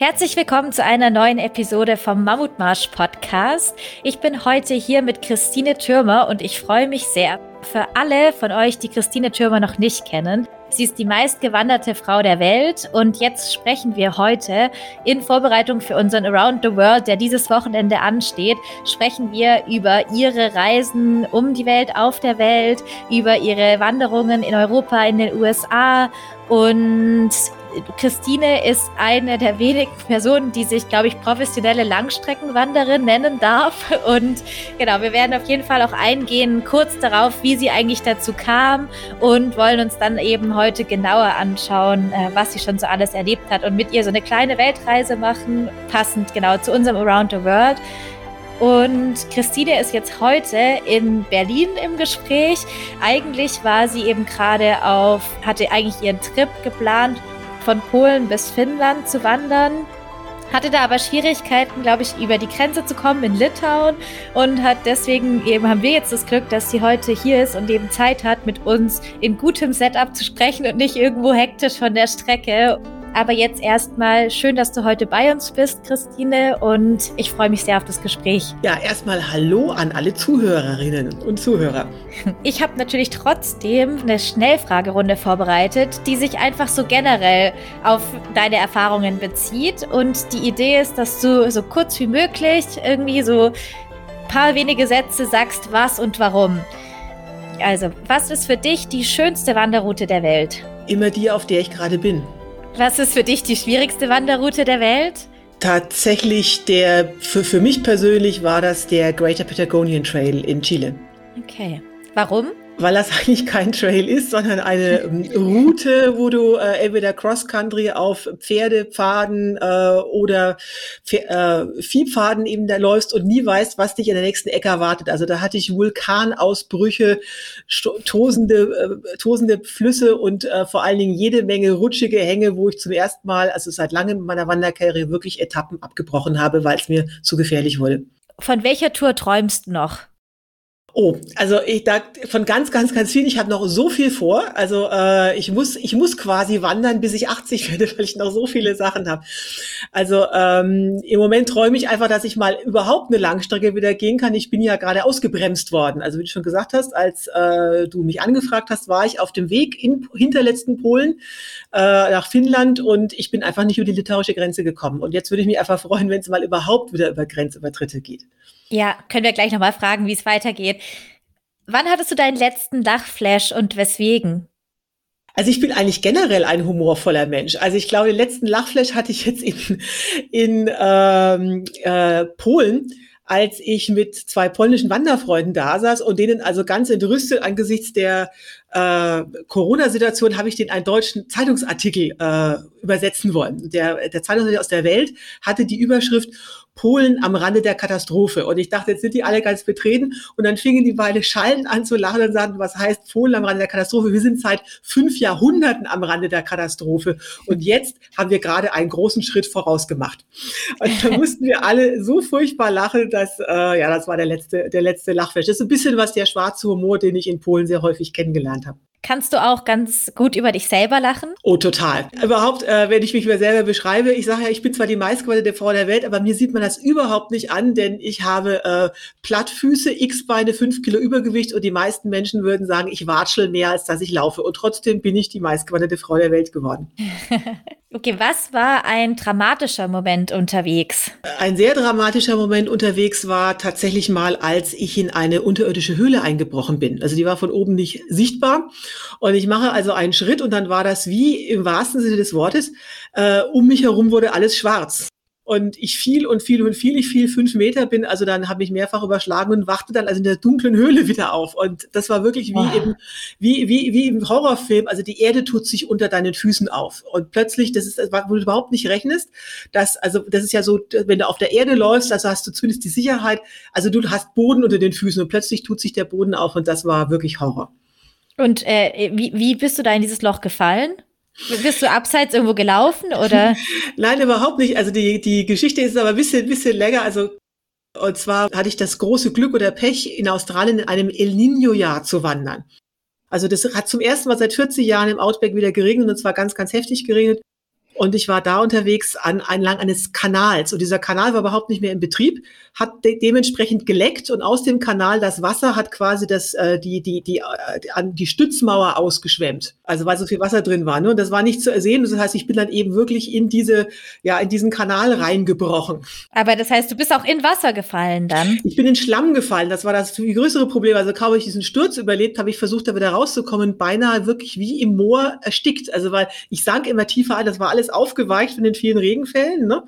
Herzlich willkommen zu einer neuen Episode vom Mammutmarsch Podcast. Ich bin heute hier mit Christine Türmer und ich freue mich sehr. Für alle von euch, die Christine Türmer noch nicht kennen, sie ist die meistgewanderte Frau der Welt und jetzt sprechen wir heute in Vorbereitung für unseren Around the World, der dieses Wochenende ansteht, sprechen wir über ihre Reisen um die Welt, auf der Welt, über ihre Wanderungen in Europa, in den USA und Christine ist eine der wenigen Personen, die sich, glaube ich, professionelle Langstreckenwanderin nennen darf. Und genau, wir werden auf jeden Fall auch eingehen, kurz darauf, wie sie eigentlich dazu kam und wollen uns dann eben heute genauer anschauen, äh, was sie schon so alles erlebt hat und mit ihr so eine kleine Weltreise machen, passend genau zu unserem Around the World. Und Christine ist jetzt heute in Berlin im Gespräch. Eigentlich war sie eben gerade auf, hatte eigentlich ihren Trip geplant von Polen bis Finnland zu wandern. Hatte da aber Schwierigkeiten, glaube ich, über die Grenze zu kommen in Litauen und hat deswegen eben haben wir jetzt das Glück, dass sie heute hier ist und eben Zeit hat, mit uns in gutem Setup zu sprechen und nicht irgendwo hektisch von der Strecke. Aber jetzt erstmal schön, dass du heute bei uns bist, Christine, und ich freue mich sehr auf das Gespräch. Ja, erstmal Hallo an alle Zuhörerinnen und Zuhörer. Ich habe natürlich trotzdem eine Schnellfragerunde vorbereitet, die sich einfach so generell auf deine Erfahrungen bezieht. Und die Idee ist, dass du so kurz wie möglich irgendwie so ein paar wenige Sätze sagst, was und warum. Also, was ist für dich die schönste Wanderroute der Welt? Immer die, auf der ich gerade bin. Was ist für dich die schwierigste Wanderroute der Welt? Tatsächlich der, für, für mich persönlich war das der Greater Patagonian Trail in Chile. Okay. Warum? Weil das eigentlich kein Trail ist, sondern eine ähm, Route, wo du äh, entweder Cross-Country auf Pferdepfaden äh, oder äh, Viehpfaden eben da läufst und nie weißt, was dich in der nächsten Ecke erwartet. Also da hatte ich Vulkanausbrüche, tosende, äh, tosende Flüsse und äh, vor allen Dingen jede Menge rutschige Hänge, wo ich zum ersten Mal, also seit langem in meiner Wanderkarriere, wirklich Etappen abgebrochen habe, weil es mir zu gefährlich wurde. Von welcher Tour träumst du noch? Oh, also ich da von ganz, ganz, ganz viel. Ich habe noch so viel vor. Also äh, ich muss, ich muss quasi wandern, bis ich 80 werde, weil ich noch so viele Sachen habe. Also ähm, im Moment träume ich einfach, dass ich mal überhaupt eine Langstrecke wieder gehen kann. Ich bin ja gerade ausgebremst worden. Also wie du schon gesagt hast, als äh, du mich angefragt hast, war ich auf dem Weg in hinterletzten Polen äh, nach Finnland und ich bin einfach nicht über die litauische Grenze gekommen. Und jetzt würde ich mich einfach freuen, wenn es mal überhaupt wieder über Grenzübertritte geht. Ja, können wir gleich nochmal fragen, wie es weitergeht. Wann hattest du deinen letzten Dachflash und weswegen? Also ich bin eigentlich generell ein humorvoller Mensch. Also ich glaube, den letzten Lachflash hatte ich jetzt in, in ähm, äh, Polen als ich mit zwei polnischen Wanderfreunden da saß und denen also ganz entrüstet angesichts der äh, Corona-Situation habe ich den einen deutschen Zeitungsartikel äh, übersetzen wollen. Der, der Zeitungsartikel aus der Welt hatte die Überschrift Polen am Rande der Katastrophe. Und ich dachte, jetzt sind die alle ganz betreten. Und dann fingen die beide schallend an zu lachen und sagten, was heißt Polen am Rande der Katastrophe? Wir sind seit fünf Jahrhunderten am Rande der Katastrophe. Und jetzt haben wir gerade einen großen Schritt voraus gemacht. Und da mussten wir alle so furchtbar lachen, dass, äh, ja, das war der letzte, der letzte Lachflash. Das ist ein bisschen was der schwarze Humor, den ich in Polen sehr häufig kennengelernt habe. Kannst du auch ganz gut über dich selber lachen? Oh, total. Überhaupt, äh, wenn ich mich über selber beschreibe, ich sage ja, ich bin zwar die meistgewordene Frau der Welt, aber mir sieht man das überhaupt nicht an, denn ich habe äh, Plattfüße, X-Beine, fünf Kilo Übergewicht und die meisten Menschen würden sagen, ich watschel mehr, als dass ich laufe. Und trotzdem bin ich die meistgewordene Frau der Welt geworden. okay, was war ein dramatischer Moment unterwegs? Ein sehr dramatischer Moment unterwegs war tatsächlich mal, als ich in eine unterirdische Höhle eingebrochen bin. Also die war von oben nicht sichtbar. Und ich mache also einen Schritt und dann war das wie im wahrsten Sinne des Wortes, äh, um mich herum wurde alles schwarz. Und ich fiel und fiel und fiel, ich fiel fünf Meter, bin also dann habe ich mehrfach überschlagen und wachte dann also in der dunklen Höhle wieder auf. Und das war wirklich wie wow. eben, wie, wie, wie im Horrorfilm. Also die Erde tut sich unter deinen Füßen auf. Und plötzlich, das ist, wo du überhaupt nicht rechnest, dass, also das ist ja so, wenn du auf der Erde läufst, also hast du zumindest die Sicherheit, also du hast Boden unter den Füßen und plötzlich tut sich der Boden auf und das war wirklich Horror. Und äh, wie, wie bist du da in dieses Loch gefallen? Bist du abseits irgendwo gelaufen oder? Nein, überhaupt nicht. Also die, die Geschichte ist aber ein bisschen, bisschen länger. Also und zwar hatte ich das große Glück oder Pech, in Australien in einem El Nino-Jahr zu wandern. Also das hat zum ersten Mal seit 40 Jahren im Outback wieder geregnet und zwar ganz, ganz heftig geregnet. Und ich war da unterwegs an entlang eines Kanals. Und dieser Kanal war überhaupt nicht mehr in Betrieb, hat de dementsprechend geleckt und aus dem Kanal das Wasser hat quasi das, äh, die, die, die, äh, die Stützmauer ausgeschwemmt. Also weil so viel Wasser drin war. Ne? Und das war nicht zu ersehen. Das heißt, ich bin dann eben wirklich in diese, ja, in diesen Kanal reingebrochen. Aber das heißt, du bist auch in Wasser gefallen dann? Ich bin in Schlamm gefallen. Das war das viel größere Problem. Also kaum ich diesen Sturz überlebt, habe ich versucht, da wieder rauszukommen, beinahe wirklich wie im Moor erstickt. Also weil ich sank immer tiefer ein. Das war alles aufgeweicht von den vielen Regenfällen. Ne?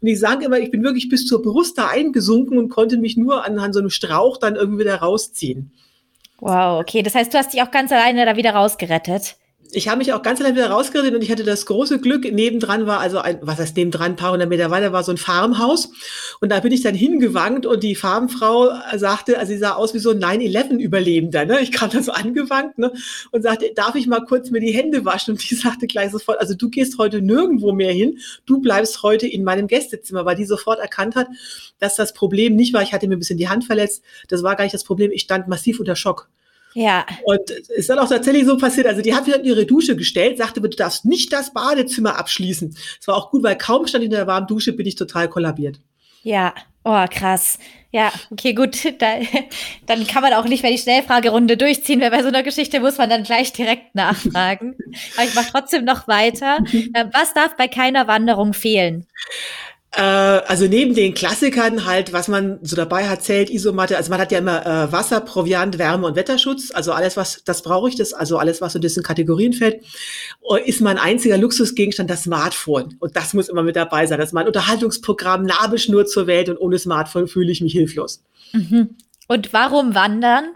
Und ich sank immer, ich bin wirklich bis zur Brust da eingesunken und konnte mich nur an, an so einem Strauch dann irgendwie wieder rausziehen. Wow, okay. Das heißt, du hast dich auch ganz alleine da wieder rausgerettet ich habe mich auch ganz allein wieder rausgeredet und ich hatte das große Glück, nebendran war also ein, was heißt nebendran, ein paar hundert Meter weiter war so ein Farmhaus und da bin ich dann hingewankt und die Farmfrau sagte, also sie sah aus wie so ein 9-11-Überlebender, ne? Ich kam da so angewankt, ne? Und sagte, darf ich mal kurz mir die Hände waschen? Und die sagte gleich sofort, also du gehst heute nirgendwo mehr hin, du bleibst heute in meinem Gästezimmer, weil die sofort erkannt hat, dass das Problem nicht war, ich hatte mir ein bisschen die Hand verletzt, das war gar nicht das Problem, ich stand massiv unter Schock. Ja. Und es ist dann auch tatsächlich so passiert. Also die hat wieder in ihre Dusche gestellt, sagte, du darfst nicht das Badezimmer abschließen. Es war auch gut, weil kaum stand ich in der warmen Dusche, bin ich total kollabiert. Ja, oh krass. Ja, okay, gut. Da, dann kann man auch nicht mehr die Schnellfragerunde durchziehen, weil bei so einer Geschichte muss man dann gleich direkt nachfragen. Aber ich mache trotzdem noch weiter. Ähm, was darf bei keiner Wanderung fehlen? Äh, also neben den Klassikern halt, was man so dabei hat, zählt Isomatte. Also man hat ja immer äh, Wasser, Proviant, Wärme und Wetterschutz. Also alles, was das brauche ich, das also alles, was so in diesen Kategorien fällt, ist mein einziger Luxusgegenstand das Smartphone. Und das muss immer mit dabei sein. Das ist mein Unterhaltungsprogramm, Nabelschnur zur Welt und ohne Smartphone fühle ich mich hilflos. Mhm. Und warum wandern?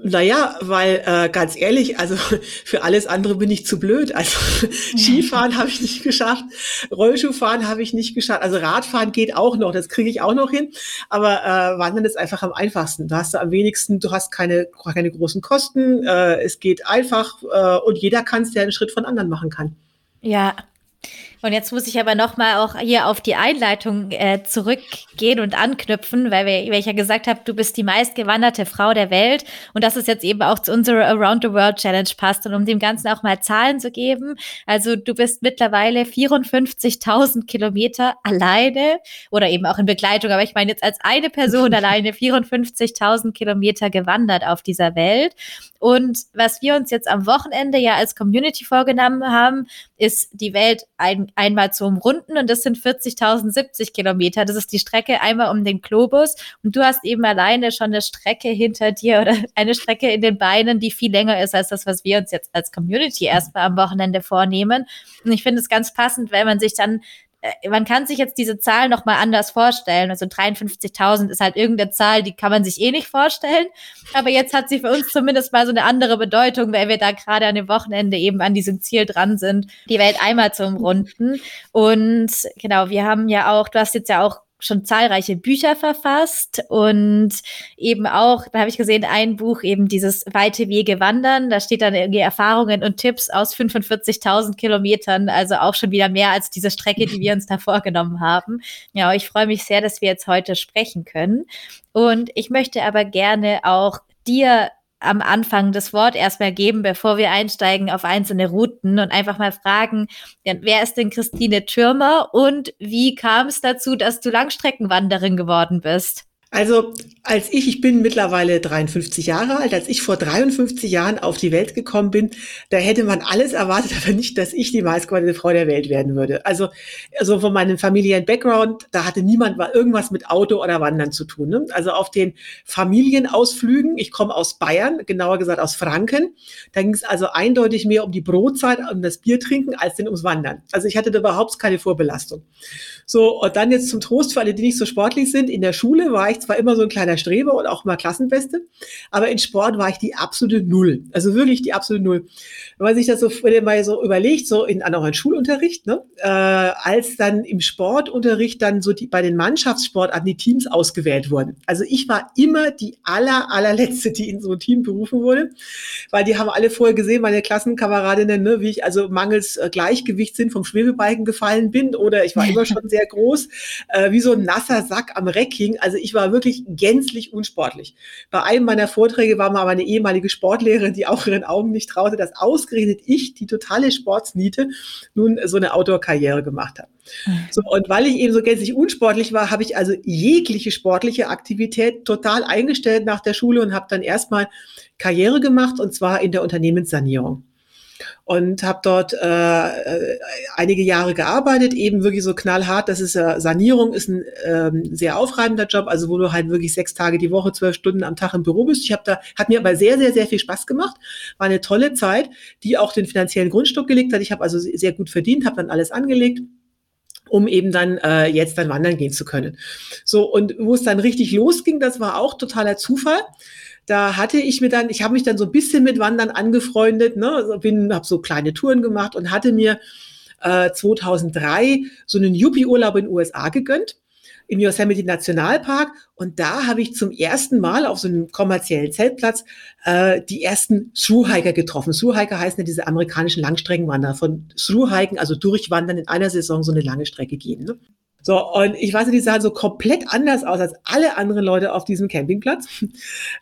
Naja, weil äh, ganz ehrlich, also für alles andere bin ich zu blöd. Also Skifahren habe ich nicht geschafft, Rollschuhfahren habe ich nicht geschafft. Also Radfahren geht auch noch, das kriege ich auch noch hin. Aber äh, Wandern ist einfach am einfachsten. Da hast du am wenigsten, du hast keine, keine großen Kosten, äh, es geht einfach äh, und jeder kann es, der einen Schritt von anderen machen kann. Ja, und jetzt muss ich aber nochmal auch hier auf die Einleitung äh, zurückgehen und anknüpfen, weil, wir, weil ich ja gesagt habe, du bist die meistgewanderte Frau der Welt und dass es jetzt eben auch zu unserer Around the World Challenge passt und um dem Ganzen auch mal Zahlen zu geben. Also du bist mittlerweile 54.000 Kilometer alleine oder eben auch in Begleitung, aber ich meine jetzt als eine Person alleine 54.000 Kilometer gewandert auf dieser Welt. Und was wir uns jetzt am Wochenende ja als Community vorgenommen haben, ist die Welt ein, einmal zu umrunden und das sind 40.070 Kilometer. Das ist die Strecke einmal um den Globus und du hast eben alleine schon eine Strecke hinter dir oder eine Strecke in den Beinen, die viel länger ist als das, was wir uns jetzt als Community erstmal am Wochenende vornehmen. Und ich finde es ganz passend, weil man sich dann man kann sich jetzt diese Zahl noch mal anders vorstellen. Also 53.000 ist halt irgendeine Zahl, die kann man sich eh nicht vorstellen. Aber jetzt hat sie für uns zumindest mal so eine andere Bedeutung, weil wir da gerade an dem Wochenende eben an diesem Ziel dran sind, die Welt einmal zu umrunden. Und genau, wir haben ja auch, du hast jetzt ja auch schon zahlreiche Bücher verfasst und eben auch, da habe ich gesehen, ein Buch eben dieses weite Wege wandern. Da steht dann irgendwie Erfahrungen und Tipps aus 45.000 Kilometern, also auch schon wieder mehr als diese Strecke, die wir uns da vorgenommen haben. Ja, ich freue mich sehr, dass wir jetzt heute sprechen können. Und ich möchte aber gerne auch dir am Anfang das Wort erstmal geben, bevor wir einsteigen auf einzelne Routen und einfach mal fragen, wer ist denn Christine Türmer und wie kam es dazu, dass du Langstreckenwanderin geworden bist? Also als ich, ich bin mittlerweile 53 Jahre alt, als ich vor 53 Jahren auf die Welt gekommen bin, da hätte man alles erwartet, aber nicht, dass ich die meistgewanderte Frau der Welt werden würde. Also, also von meinem familiären Background, da hatte niemand irgendwas mit Auto oder Wandern zu tun. Ne? Also auf den Familienausflügen, ich komme aus Bayern, genauer gesagt aus Franken, da ging es also eindeutig mehr um die Brotzeit, um das Bier trinken, als denn ums Wandern. Also ich hatte da überhaupt keine Vorbelastung. So, und dann jetzt zum Trost für alle, die nicht so sportlich sind, in der Schule war ich ich zwar immer so ein kleiner Streber und auch mal Klassenbeste, aber in Sport war ich die absolute Null. Also wirklich die absolute Null. Wenn man sich das so, wenn man so überlegt, so in auch in Schulunterricht, ne, äh, als dann im Sportunterricht dann so die, bei den Mannschaftssportarten die Teams ausgewählt wurden. Also ich war immer die aller, allerletzte, die in so ein Team berufen wurde, weil die haben alle vorher gesehen, meine Klassenkameradinnen, ne, wie ich also mangels äh, Gleichgewichtssinn vom Schwebebalken gefallen bin oder ich war immer schon sehr groß, äh, wie so ein nasser Sack am Reck hing. Also ich war war wirklich gänzlich unsportlich. Bei einem meiner Vorträge war mal meine ehemalige Sportlehrerin, die auch ihren Augen nicht traute, dass ausgerechnet ich, die totale Sportsniete, nun so eine Outdoor-Karriere gemacht habe. So, und weil ich eben so gänzlich unsportlich war, habe ich also jegliche sportliche Aktivität total eingestellt nach der Schule und habe dann erstmal Karriere gemacht und zwar in der Unternehmenssanierung und habe dort äh, äh, einige Jahre gearbeitet, eben wirklich so knallhart. Das ist äh, Sanierung ist ein ähm, sehr aufreibender Job, also wo du halt wirklich sechs Tage die Woche, zwölf Stunden am Tag im Büro bist. Ich habe da hat mir aber sehr sehr sehr viel Spaß gemacht, war eine tolle Zeit, die auch den finanziellen Grundstock gelegt hat. Ich habe also sehr gut verdient, habe dann alles angelegt um eben dann äh, jetzt dann wandern gehen zu können. So und wo es dann richtig losging, das war auch totaler Zufall da hatte ich mir dann, ich habe mich dann so ein bisschen mit Wandern angefreundet, ne, also bin, habe so kleine Touren gemacht und hatte mir äh, 2003 so einen Yuppie-Urlaub in den USA gegönnt im Yosemite Nationalpark und da habe ich zum ersten Mal auf so einem kommerziellen Zeltplatz äh, die ersten Thru-Hiker getroffen. Thru-Hiker heißen ja diese amerikanischen Langstreckenwanderer von Thru-Hiken, also durchwandern in einer Saison so eine lange Strecke gehen. Ne? So, und ich weiß nicht, die sahen so komplett anders aus als alle anderen Leute auf diesem Campingplatz.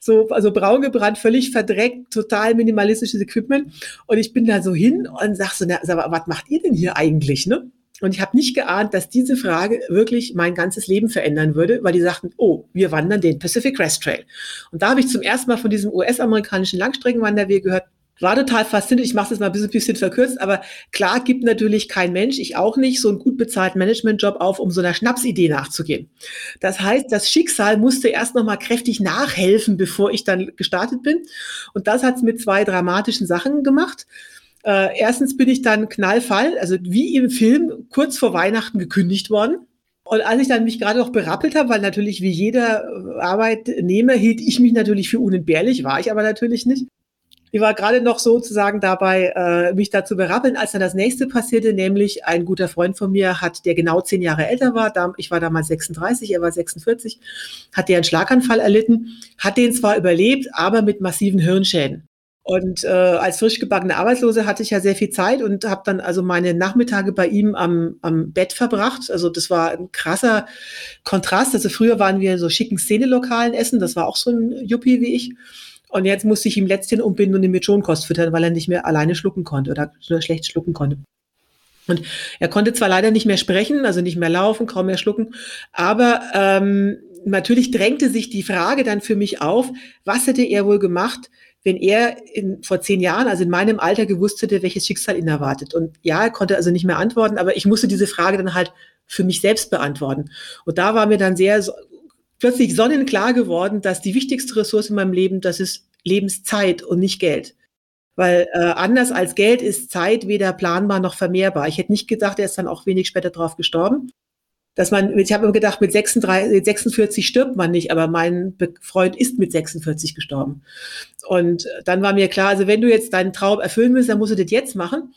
So, also braun gebrannt, völlig verdreckt, total minimalistisches Equipment. Und ich bin da so hin und sag so, na, sag, was macht ihr denn hier eigentlich, ne? Und ich habe nicht geahnt, dass diese Frage wirklich mein ganzes Leben verändern würde, weil die sagten, oh, wir wandern den Pacific Crest Trail. Und da habe ich zum ersten Mal von diesem US-amerikanischen Langstreckenwanderweg gehört, war total faszinierend. Ich mache es mal ein bisschen, bisschen verkürzt, aber klar gibt natürlich kein Mensch, ich auch nicht, so einen gut bezahlten Managementjob auf, um so einer Schnapsidee nachzugehen. Das heißt, das Schicksal musste erst noch mal kräftig nachhelfen, bevor ich dann gestartet bin. Und das hat es mit zwei dramatischen Sachen gemacht. Äh, erstens bin ich dann knallfall, also wie im Film, kurz vor Weihnachten gekündigt worden. Und als ich dann mich gerade noch berappelt habe, weil natürlich wie jeder Arbeitnehmer hielt ich mich natürlich für unentbehrlich, war ich aber natürlich nicht, ich war gerade noch sozusagen dabei, äh, mich dazu berappeln, als dann das nächste passierte, nämlich ein guter Freund von mir hat, der genau zehn Jahre älter war, da, ich war damals 36, er war 46, hat der einen Schlaganfall erlitten, hat den zwar überlebt, aber mit massiven Hirnschäden. Und äh, als frisch gebackene Arbeitslose hatte ich ja sehr viel Zeit und habe dann also meine Nachmittage bei ihm am, am Bett verbracht. Also das war ein krasser Kontrast. Also früher waren wir in so schicken Szenelokalen essen, das war auch so ein Juppie wie ich. Und jetzt musste ich ihm letzthin umbinden und ihn mit Schonkost füttern, weil er nicht mehr alleine schlucken konnte oder nur schlecht schlucken konnte. Und er konnte zwar leider nicht mehr sprechen, also nicht mehr laufen, kaum mehr schlucken, aber ähm, natürlich drängte sich die Frage dann für mich auf, was hätte er wohl gemacht, wenn er in, vor zehn Jahren, also in meinem Alter, gewusst hätte, welches Schicksal ihn erwartet. Und ja, er konnte also nicht mehr antworten, aber ich musste diese Frage dann halt für mich selbst beantworten. Und da war mir dann sehr plötzlich sonnenklar geworden, dass die wichtigste Ressource in meinem Leben, das ist Lebenszeit und nicht Geld. Weil äh, anders als Geld ist Zeit weder planbar noch vermehrbar. Ich hätte nicht gedacht, er ist dann auch wenig später drauf gestorben. Dass man, ich habe immer gedacht, mit 36, 46 stirbt man nicht, aber mein Freund ist mit 46 gestorben. Und dann war mir klar, also wenn du jetzt deinen Traum erfüllen willst, dann musst du das jetzt machen.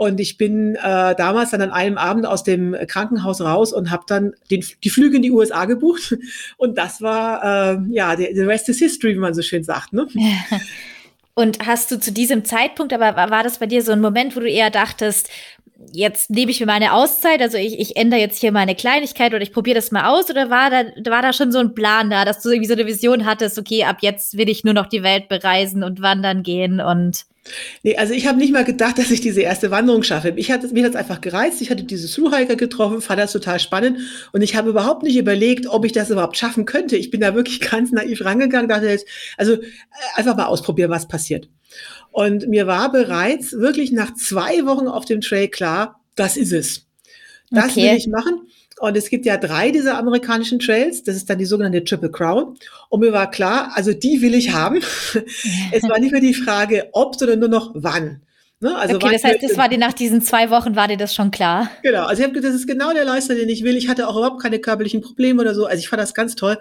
Und ich bin äh, damals dann an einem Abend aus dem Krankenhaus raus und habe dann den, die Flüge in die USA gebucht. Und das war, äh, ja, the, rest is history, wie man so schön sagt. Ne? Und hast du zu diesem Zeitpunkt, aber war das bei dir so ein Moment, wo du eher dachtest, jetzt nehme ich mir meine Auszeit, also ich, ich ändere jetzt hier meine Kleinigkeit oder ich probiere das mal aus oder war da, war da schon so ein Plan da, dass du irgendwie so eine Vision hattest, okay, ab jetzt will ich nur noch die Welt bereisen und wandern gehen und Nee, also ich habe nicht mal gedacht, dass ich diese erste Wanderung schaffe. Ich hatte, mir hat es einfach gereizt. Ich hatte diese Thru-Hiker getroffen, fand das total spannend. Und ich habe überhaupt nicht überlegt, ob ich das überhaupt schaffen könnte. Ich bin da wirklich ganz naiv rangegangen, dachte jetzt, also äh, einfach mal ausprobieren, was passiert. Und mir war bereits wirklich nach zwei Wochen auf dem Trail klar, das ist es. Das okay. will ich machen. Und es gibt ja drei dieser amerikanischen Trails. Das ist dann die sogenannte Triple Crown. Und mir war klar, also die will ich haben. es war nicht mehr die Frage, ob, sondern nur noch wann. Ne? Also okay, das heißt, das war dir nach diesen zwei Wochen, war dir das schon klar? Genau, also ich habe das ist genau der Leister, den ich will. Ich hatte auch überhaupt keine körperlichen Probleme oder so. Also ich fand das ganz toll.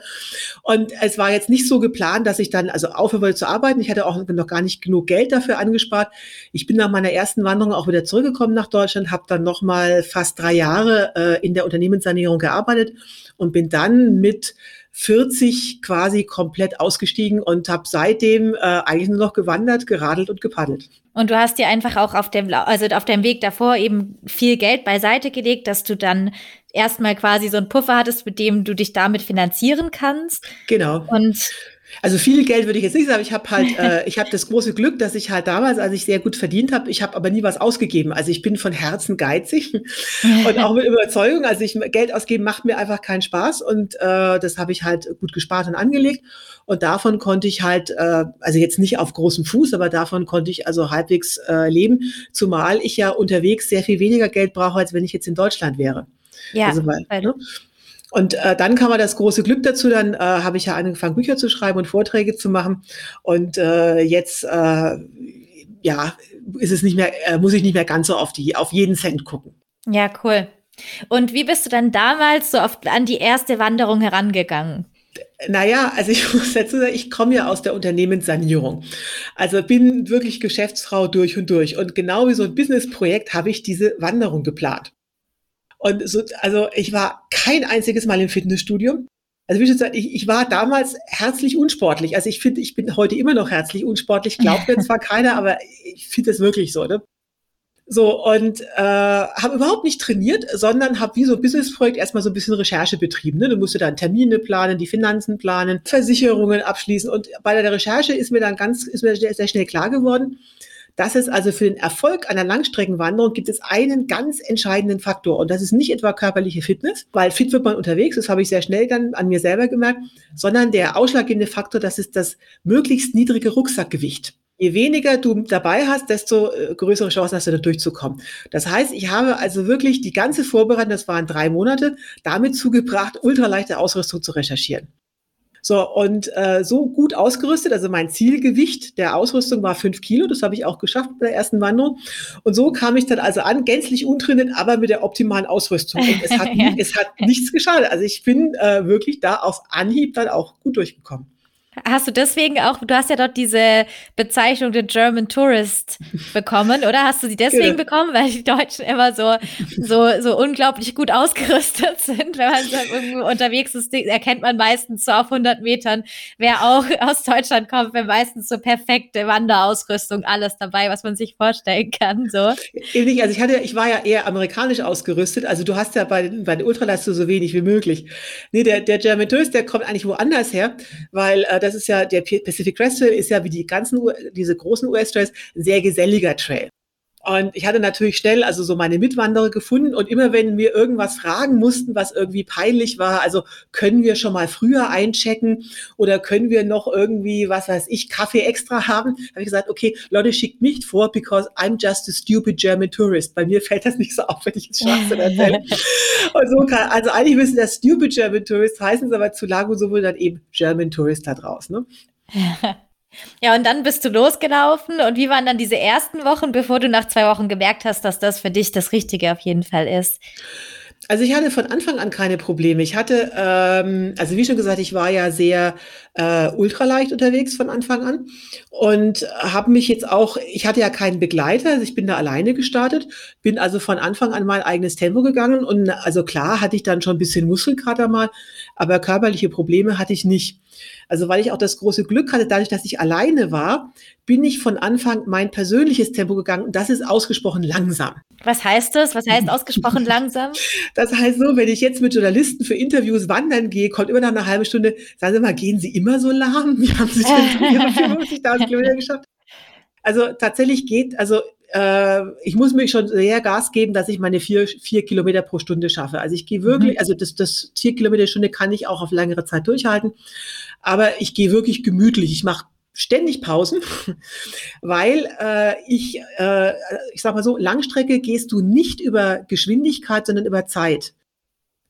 Und es war jetzt nicht so geplant, dass ich dann also aufhören wollte zu arbeiten. Ich hatte auch noch gar nicht genug Geld dafür angespart. Ich bin nach meiner ersten Wanderung auch wieder zurückgekommen nach Deutschland, habe dann noch mal fast drei Jahre äh, in der Unternehmenssanierung gearbeitet und bin dann mit 40 quasi komplett ausgestiegen und habe seitdem äh, eigentlich nur noch gewandert, geradelt und gepaddelt. Und du hast dir einfach auch auf dem, also auf dem Weg davor eben viel Geld beiseite gelegt, dass du dann erstmal quasi so einen Puffer hattest, mit dem du dich damit finanzieren kannst. Genau. Und also viel Geld würde ich jetzt nicht sagen, ich habe halt, äh, ich habe das große Glück, dass ich halt damals, als ich sehr gut verdient habe, ich habe aber nie was ausgegeben. Also ich bin von Herzen geizig und auch mit Überzeugung. Also ich Geld ausgeben macht mir einfach keinen Spaß und äh, das habe ich halt gut gespart und angelegt. Und davon konnte ich halt, äh, also jetzt nicht auf großem Fuß, aber davon konnte ich also halbwegs äh, leben, zumal ich ja unterwegs sehr viel weniger Geld brauche, als wenn ich jetzt in Deutschland wäre. Ja, also, weil, ne? Und äh, dann kam das große Glück dazu, dann äh, habe ich ja angefangen, Bücher zu schreiben und Vorträge zu machen. Und äh, jetzt, äh, ja, ist es nicht mehr, äh, muss ich nicht mehr ganz so auf die, auf jeden Cent gucken. Ja, cool. Und wie bist du dann damals so oft an die erste Wanderung herangegangen? Naja, also ich muss dazu sagen, ich komme ja aus der Unternehmenssanierung. Also bin wirklich Geschäftsfrau durch und durch. Und genau wie so ein Businessprojekt habe ich diese Wanderung geplant. Und so, also ich war kein einziges Mal im Fitnessstudio. Also wie schon gesagt, ich, ich war damals herzlich unsportlich. Also ich finde, ich bin heute immer noch herzlich unsportlich. Glaubt mir zwar keiner, aber ich finde das wirklich so. Ne? So, und äh, habe überhaupt nicht trainiert, sondern habe wie so ein Businessprojekt erstmal so ein bisschen Recherche betrieben. Ne? Du musst dann Termine planen, die Finanzen planen, Versicherungen abschließen. Und bei der Recherche ist mir dann ganz, ist mir sehr schnell klar geworden, dass es also für den Erfolg einer Langstreckenwanderung gibt es einen ganz entscheidenden Faktor. Und das ist nicht etwa körperliche Fitness, weil fit wird man unterwegs, das habe ich sehr schnell dann an mir selber gemerkt, sondern der ausschlaggebende Faktor, das ist das möglichst niedrige Rucksackgewicht. Je weniger du dabei hast, desto äh, größere Chancen hast du da durchzukommen. Das heißt, ich habe also wirklich die ganze Vorbereitung, das waren drei Monate, damit zugebracht, ultraleichte Ausrüstung zu recherchieren. So, und äh, so gut ausgerüstet, also mein Zielgewicht der Ausrüstung war fünf Kilo, das habe ich auch geschafft bei der ersten Wanderung. Und so kam ich dann also an, gänzlich untrainiert, aber mit der optimalen Ausrüstung. Und es hat, es hat nichts geschadet. Also ich bin äh, wirklich da auf Anhieb dann auch gut durchgekommen. Hast du deswegen auch, du hast ja dort diese Bezeichnung der German Tourist bekommen, oder? Hast du sie deswegen genau. bekommen, weil die Deutschen immer so, so, so unglaublich gut ausgerüstet sind? Wenn man so irgendwo unterwegs ist, erkennt man meistens so auf 100 Metern, wer auch aus Deutschland kommt, wenn meistens so perfekte Wanderausrüstung, alles dabei, was man sich vorstellen kann, so. Ähnlich, also ich hatte, ich war ja eher amerikanisch ausgerüstet, also du hast ja bei, bei den Ultraleistungen so wenig wie möglich. Nee, der, der German Tourist, der kommt eigentlich woanders her, weil äh, das ist ja, der Pacific Crest Trail ist ja wie die ganzen, diese großen US-Trails ein sehr geselliger Trail. Und ich hatte natürlich schnell also so meine Mitwanderer gefunden und immer wenn wir irgendwas fragen mussten, was irgendwie peinlich war, also können wir schon mal früher einchecken oder können wir noch irgendwie, was weiß ich, Kaffee extra haben, habe ich gesagt, okay, Leute, schickt mich vor, because I'm just a stupid German tourist. Bei mir fällt das nicht so auf, wenn ich jetzt Schwachsinn erzähle. und so kann, also eigentlich müssen das stupid German tourist heißen, aber zu Lago sowohl dann eben German tourist da draußen. Ne? Ja, und dann bist du losgelaufen. Und wie waren dann diese ersten Wochen, bevor du nach zwei Wochen gemerkt hast, dass das für dich das Richtige auf jeden Fall ist? Also ich hatte von Anfang an keine Probleme. Ich hatte, ähm, also wie schon gesagt, ich war ja sehr äh, ultraleicht unterwegs von Anfang an und habe mich jetzt auch, ich hatte ja keinen Begleiter, also ich bin da alleine gestartet, bin also von Anfang an mein eigenes Tempo gegangen und also klar hatte ich dann schon ein bisschen Muskelkater mal, aber körperliche Probleme hatte ich nicht. Also weil ich auch das große Glück hatte, dadurch, dass ich alleine war, bin ich von Anfang mein persönliches Tempo gegangen und das ist ausgesprochen langsam. Was heißt das? Was heißt ausgesprochen langsam? Das heißt so, wenn ich jetzt mit Journalisten für Interviews wandern gehe, kommt immer nach einer halben Stunde, sagen Sie mal, gehen Sie immer so lahm? Wie haben Sie denn 50.000 Kilometer geschafft? Also tatsächlich geht, also äh, ich muss mir schon sehr Gas geben, dass ich meine vier, vier Kilometer pro Stunde schaffe. Also ich gehe wirklich, mhm. also das, das vier Kilometer Stunde kann ich auch auf längere Zeit durchhalten, aber ich gehe wirklich gemütlich. Ich mache ständig Pausen, weil äh, ich, äh, ich sag mal so, Langstrecke gehst du nicht über Geschwindigkeit, sondern über Zeit.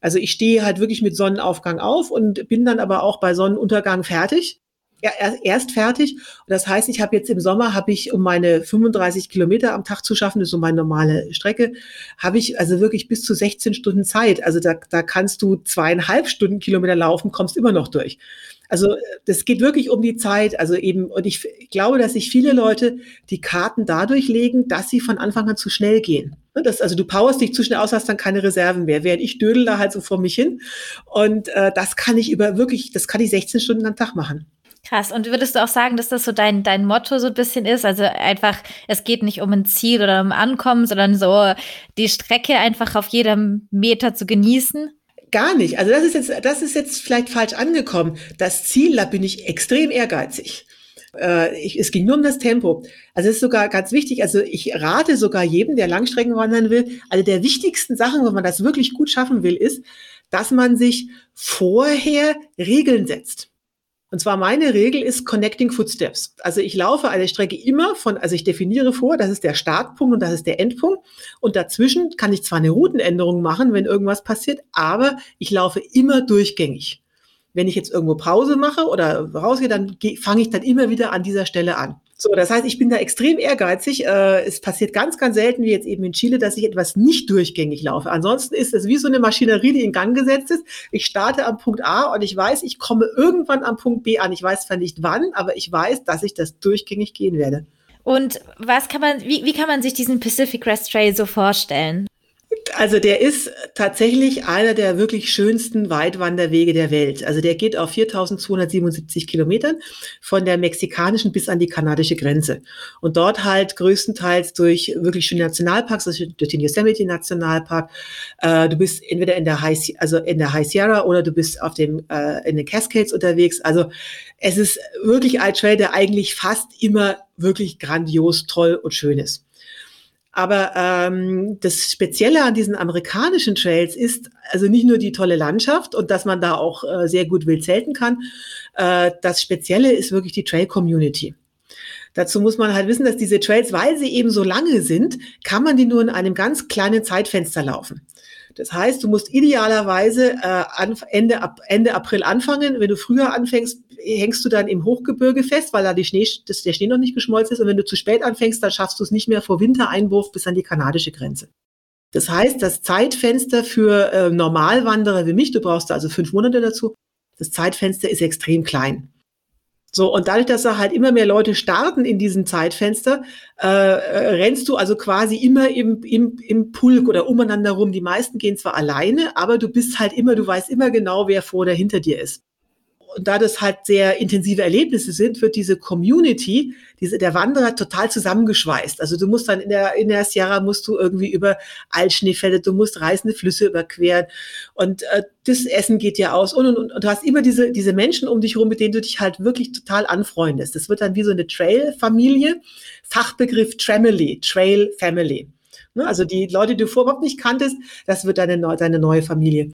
Also ich stehe halt wirklich mit Sonnenaufgang auf und bin dann aber auch bei Sonnenuntergang fertig ja, erst fertig. Das heißt, ich habe jetzt im Sommer, habe ich, um meine 35 Kilometer am Tag zu schaffen, das ist so meine normale Strecke, habe ich also wirklich bis zu 16 Stunden Zeit. Also da, da kannst du zweieinhalb Stunden Kilometer laufen, kommst immer noch durch. Also das geht wirklich um die Zeit. Also eben, und ich glaube, dass sich viele Leute die Karten dadurch legen, dass sie von Anfang an zu schnell gehen. Ne, das, also du powerst dich zu schnell aus, hast dann keine Reserven mehr. Während ich dödel da halt so vor mich hin. Und äh, das kann ich über wirklich, das kann ich 16 Stunden am Tag machen. Krass. Und würdest du auch sagen, dass das so dein, dein Motto so ein bisschen ist? Also einfach, es geht nicht um ein Ziel oder um Ankommen, sondern so die Strecke einfach auf jedem Meter zu genießen? Gar nicht. Also das ist jetzt, das ist jetzt vielleicht falsch angekommen. Das Ziel, da bin ich extrem ehrgeizig. Äh, ich, es ging nur um das Tempo. Also es ist sogar ganz wichtig. Also ich rate sogar jedem, der Langstrecken wandern will. Eine der wichtigsten Sachen, wenn man das wirklich gut schaffen will, ist, dass man sich vorher Regeln setzt. Und zwar meine Regel ist Connecting Footsteps. Also ich laufe eine Strecke immer von, also ich definiere vor, das ist der Startpunkt und das ist der Endpunkt. Und dazwischen kann ich zwar eine Routenänderung machen, wenn irgendwas passiert, aber ich laufe immer durchgängig. Wenn ich jetzt irgendwo Pause mache oder rausgehe, dann fange ich dann immer wieder an dieser Stelle an. So, das heißt, ich bin da extrem ehrgeizig. Äh, es passiert ganz, ganz selten, wie jetzt eben in Chile, dass ich etwas nicht durchgängig laufe. Ansonsten ist es wie so eine Maschinerie, die in Gang gesetzt ist. Ich starte am Punkt A und ich weiß, ich komme irgendwann am Punkt B an. Ich weiß zwar nicht wann, aber ich weiß, dass ich das durchgängig gehen werde. Und was kann man, wie, wie kann man sich diesen Pacific Crest Trail so vorstellen? Also der ist tatsächlich einer der wirklich schönsten Weitwanderwege der Welt. Also der geht auf 4277 Kilometern von der mexikanischen bis an die kanadische Grenze. Und dort halt größtenteils durch wirklich schöne Nationalparks, also durch den Yosemite Nationalpark. Äh, du bist entweder in der High, also in der High Sierra oder du bist auf dem, äh, in den Cascades unterwegs. Also es ist wirklich ein Trail, der eigentlich fast immer wirklich grandios, toll und schön ist. Aber ähm, das Spezielle an diesen amerikanischen Trails ist also nicht nur die tolle Landschaft und dass man da auch äh, sehr gut wild zelten kann. Äh, das Spezielle ist wirklich die Trail-Community. Dazu muss man halt wissen, dass diese Trails, weil sie eben so lange sind, kann man die nur in einem ganz kleinen Zeitfenster laufen. Das heißt, du musst idealerweise äh, Ende, Ende April anfangen. Wenn du früher anfängst, hängst du dann im Hochgebirge fest, weil da die Schnee, das, der Schnee noch nicht geschmolzen ist. Und wenn du zu spät anfängst, dann schaffst du es nicht mehr vor Wintereinwurf bis an die kanadische Grenze. Das heißt, das Zeitfenster für äh, Normalwanderer wie mich, du brauchst also fünf Monate dazu, das Zeitfenster ist extrem klein. So, und dadurch, dass da halt immer mehr Leute starten in diesem Zeitfenster, äh, äh, rennst du also quasi immer im, im, im Pulk oder umeinander rum. Die meisten gehen zwar alleine, aber du bist halt immer, du weißt immer genau, wer vor oder hinter dir ist und da das halt sehr intensive Erlebnisse sind, wird diese Community, diese, der Wanderer total zusammengeschweißt. Also du musst dann in der, in der Sierra musst du irgendwie über Altschneefälle, du musst reißende Flüsse überqueren und äh, das Essen geht dir aus und, und, und, und du hast immer diese, diese Menschen um dich rum, mit denen du dich halt wirklich total anfreundest. Das wird dann wie so eine Trail-Familie, Fachbegriff Tramily, Trail Family. Ne? Also die Leute, die du vorher überhaupt nicht kanntest, das wird deine, deine neue Familie.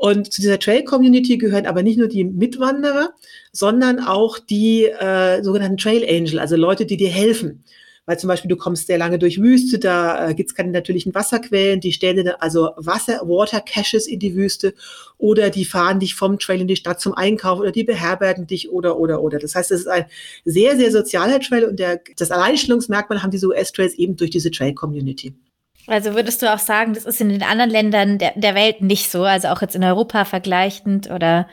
Und zu dieser Trail-Community gehören aber nicht nur die Mitwanderer, sondern auch die äh, sogenannten Trail Angel, also Leute, die dir helfen. Weil zum Beispiel du kommst sehr lange durch Wüste, da äh, gibt es keine natürlichen Wasserquellen, die stellen dir also Wasser, Water Caches in die Wüste oder die fahren dich vom Trail in die Stadt zum Einkauf oder die beherbergen dich oder oder oder. Das heißt, es ist ein sehr, sehr sozialer Trail und der, das Alleinstellungsmerkmal haben diese US-Trails eben durch diese Trail-Community. Also würdest du auch sagen, das ist in den anderen Ländern der, der Welt nicht so, also auch jetzt in Europa vergleichend oder?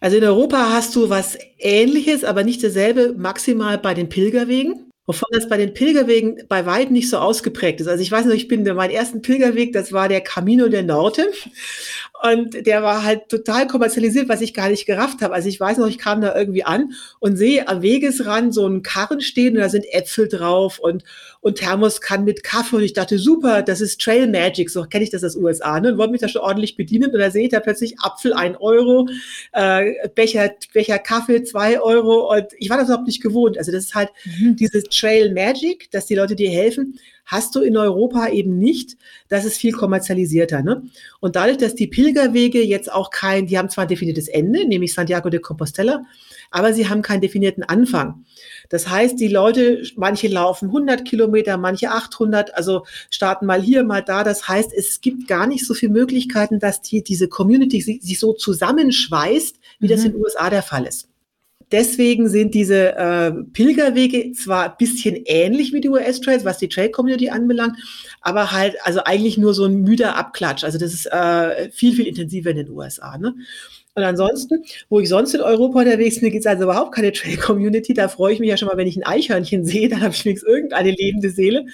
Also in Europa hast du was Ähnliches, aber nicht dasselbe, maximal bei den Pilgerwegen. Wovon das bei den Pilgerwegen bei weitem nicht so ausgeprägt ist. Also ich weiß noch, ich bin mein ersten Pilgerweg, das war der Camino del Norte. Und der war halt total kommerzialisiert, was ich gar nicht gerafft habe. Also ich weiß noch, ich kam da irgendwie an und sehe am Wegesrand so einen Karren stehen und da sind Äpfel drauf und, und Thermoskannen mit Kaffee. Und ich dachte, super, das ist Trail Magic, so kenne ich das aus USA. Ne? Und wollte mich da schon ordentlich bedienen. Und da sehe ich da plötzlich Apfel ein Euro, äh, Becher, Becher Kaffee zwei Euro. Und ich war das überhaupt nicht gewohnt. Also das ist halt mhm. dieses Trail Magic, dass die Leute dir helfen hast du in Europa eben nicht. Das ist viel kommerzialisierter. Ne? Und dadurch, dass die Pilgerwege jetzt auch kein, die haben zwar ein definiertes Ende, nämlich Santiago de Compostela, aber sie haben keinen definierten Anfang. Das heißt, die Leute, manche laufen 100 Kilometer, manche 800, also starten mal hier, mal da. Das heißt, es gibt gar nicht so viele Möglichkeiten, dass die, diese Community sich so zusammenschweißt, wie mhm. das in den USA der Fall ist. Deswegen sind diese äh, Pilgerwege zwar ein bisschen ähnlich wie die US-Trails, was die Trail-Community anbelangt, aber halt also eigentlich nur so ein müder Abklatsch. Also das ist äh, viel, viel intensiver in den USA. Ne? Und ansonsten, wo ich sonst in Europa unterwegs bin, gibt es also überhaupt keine Trail-Community. Da freue ich mich ja schon mal, wenn ich ein Eichhörnchen sehe, dann habe ich wenigstens irgendeine lebende Seele.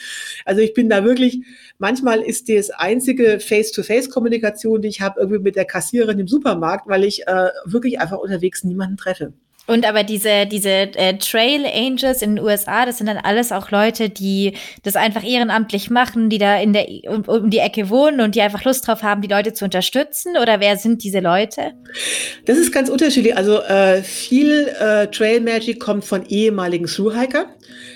Also ich bin da wirklich, manchmal ist das einzige Face-to-Face-Kommunikation, die ich habe, irgendwie mit der Kassiererin im Supermarkt, weil ich äh, wirklich einfach unterwegs niemanden treffe. Und aber diese, diese äh, Trail Angels in den USA, das sind dann alles auch Leute, die das einfach ehrenamtlich machen, die da in der um, um die Ecke wohnen und die einfach Lust drauf haben, die Leute zu unterstützen? Oder wer sind diese Leute? Das ist ganz unterschiedlich. Also äh, viel äh, Trail Magic kommt von ehemaligen Thru-Hiker.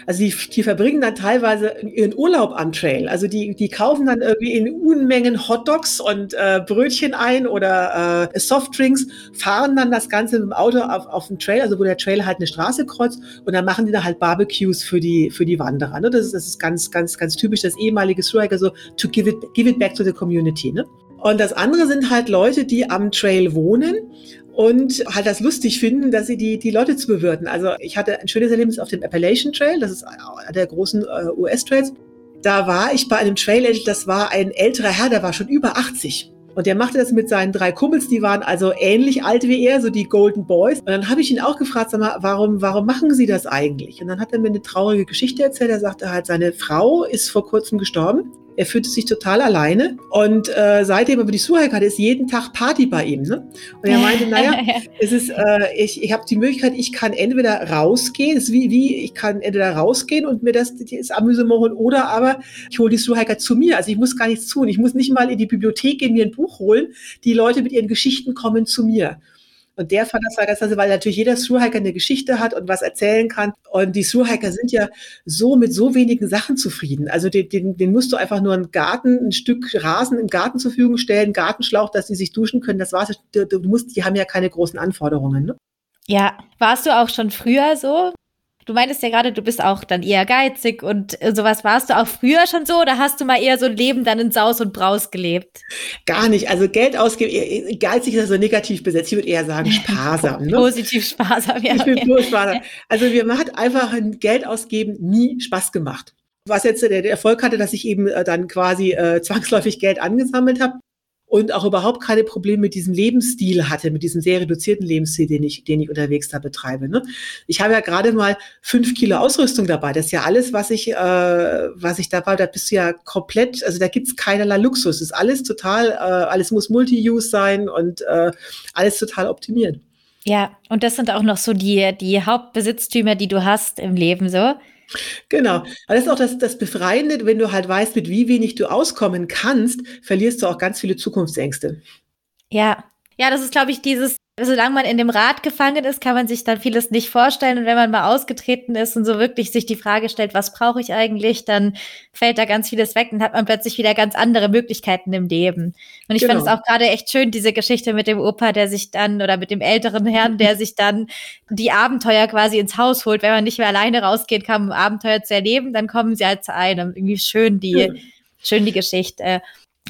Also die, die verbringen dann teilweise ihren Urlaub am Trail. Also die, die kaufen dann irgendwie in Unmengen Hotdogs und äh, Brötchen ein oder äh, Softdrinks, fahren dann das Ganze mit dem Auto auf, auf dem Trail, also wo der Trail halt eine Straße kreuzt und dann machen die da halt Barbecues für die, für die Wanderer. Ne? Das, ist, das ist ganz, ganz, ganz typisch, das ehemalige Striker, so to give it, give it back to the community. Ne? Und das andere sind halt Leute, die am Trail wohnen und halt das lustig finden, dass sie die, die Leute zu bewirten. Also ich hatte ein schönes Erlebnis auf dem Appalachian Trail, das ist einer der großen äh, US-Trails. Da war ich bei einem Trail, das war ein älterer Herr, der war schon über 80. Und der machte das mit seinen drei Kumpels, die waren also ähnlich alt wie er, so die Golden Boys. Und dann habe ich ihn auch gefragt, sag mal, warum, warum machen Sie das eigentlich? Und dann hat er mir eine traurige Geschichte erzählt. Er sagte halt, seine Frau ist vor kurzem gestorben er fühlte sich total alleine und äh, seitdem aber die Suhaik hatte, ist jeden Tag Party bei ihm. Ne? Und er meinte, naja, es ist, äh, ich, ich habe die Möglichkeit, ich kann entweder rausgehen, es ist wie, wie, ich kann entweder rausgehen und mir das, das Amüsement holen oder aber ich hole die Suhaika zu mir. Also ich muss gar nichts tun. Ich muss nicht mal in die Bibliothek gehen, mir ein Buch holen. Die Leute mit ihren Geschichten kommen zu mir. Und der fand das halt ganz klasse, weil natürlich jeder Thru-Hiker eine Geschichte hat und was erzählen kann. Und die Thru-Hiker sind ja so mit so wenigen Sachen zufrieden. Also den, den, den musst du einfach nur einen Garten, ein Stück Rasen im Garten zur Verfügung stellen, Gartenschlauch, dass sie sich duschen können. Das war's. Du, du musst, die haben ja keine großen Anforderungen. Ne? Ja, warst du auch schon früher so? Du meintest ja gerade, du bist auch dann eher geizig und äh, sowas. Warst du auch früher schon so oder hast du mal eher so ein Leben dann in Saus und Braus gelebt? Gar nicht. Also Geld ausgeben, geizig ist also negativ besetzt. Ich würde eher sagen sparsam. Ne? Positiv sparsam, ja. Ich bin okay. sparsam. Also mir hat einfach ein Geld ausgeben nie Spaß gemacht. Was jetzt der, Erfolg hatte, dass ich eben äh, dann quasi äh, zwangsläufig Geld angesammelt habe und auch überhaupt keine Probleme mit diesem Lebensstil hatte, mit diesem sehr reduzierten Lebensstil, den ich, den ich unterwegs da betreibe. Ne? Ich habe ja gerade mal fünf Kilo Ausrüstung dabei. Das ist ja alles, was ich, äh, was ich dabei, da bist du ja komplett, also da gibt's keinerlei Luxus. Das ist alles total, äh, alles muss Multi-Use sein und äh, alles total optimiert. Ja, und das sind auch noch so die, die Hauptbesitztümer, die du hast im Leben, so. Genau. Aber das ist auch das, das Befreiende, wenn du halt weißt, mit wie wenig du auskommen kannst, verlierst du auch ganz viele Zukunftsängste. Ja. Ja, das ist, glaube ich, dieses solange man in dem Rad gefangen ist, kann man sich dann vieles nicht vorstellen. Und wenn man mal ausgetreten ist und so wirklich sich die Frage stellt, was brauche ich eigentlich, dann fällt da ganz vieles weg und hat man plötzlich wieder ganz andere Möglichkeiten im Leben. Und ich genau. fand es auch gerade echt schön, diese Geschichte mit dem Opa, der sich dann, oder mit dem älteren Herrn, der sich dann die Abenteuer quasi ins Haus holt. Wenn man nicht mehr alleine rausgehen kann, um Abenteuer zu erleben, dann kommen sie halt zu einem. Irgendwie schön die, ja. schön die Geschichte.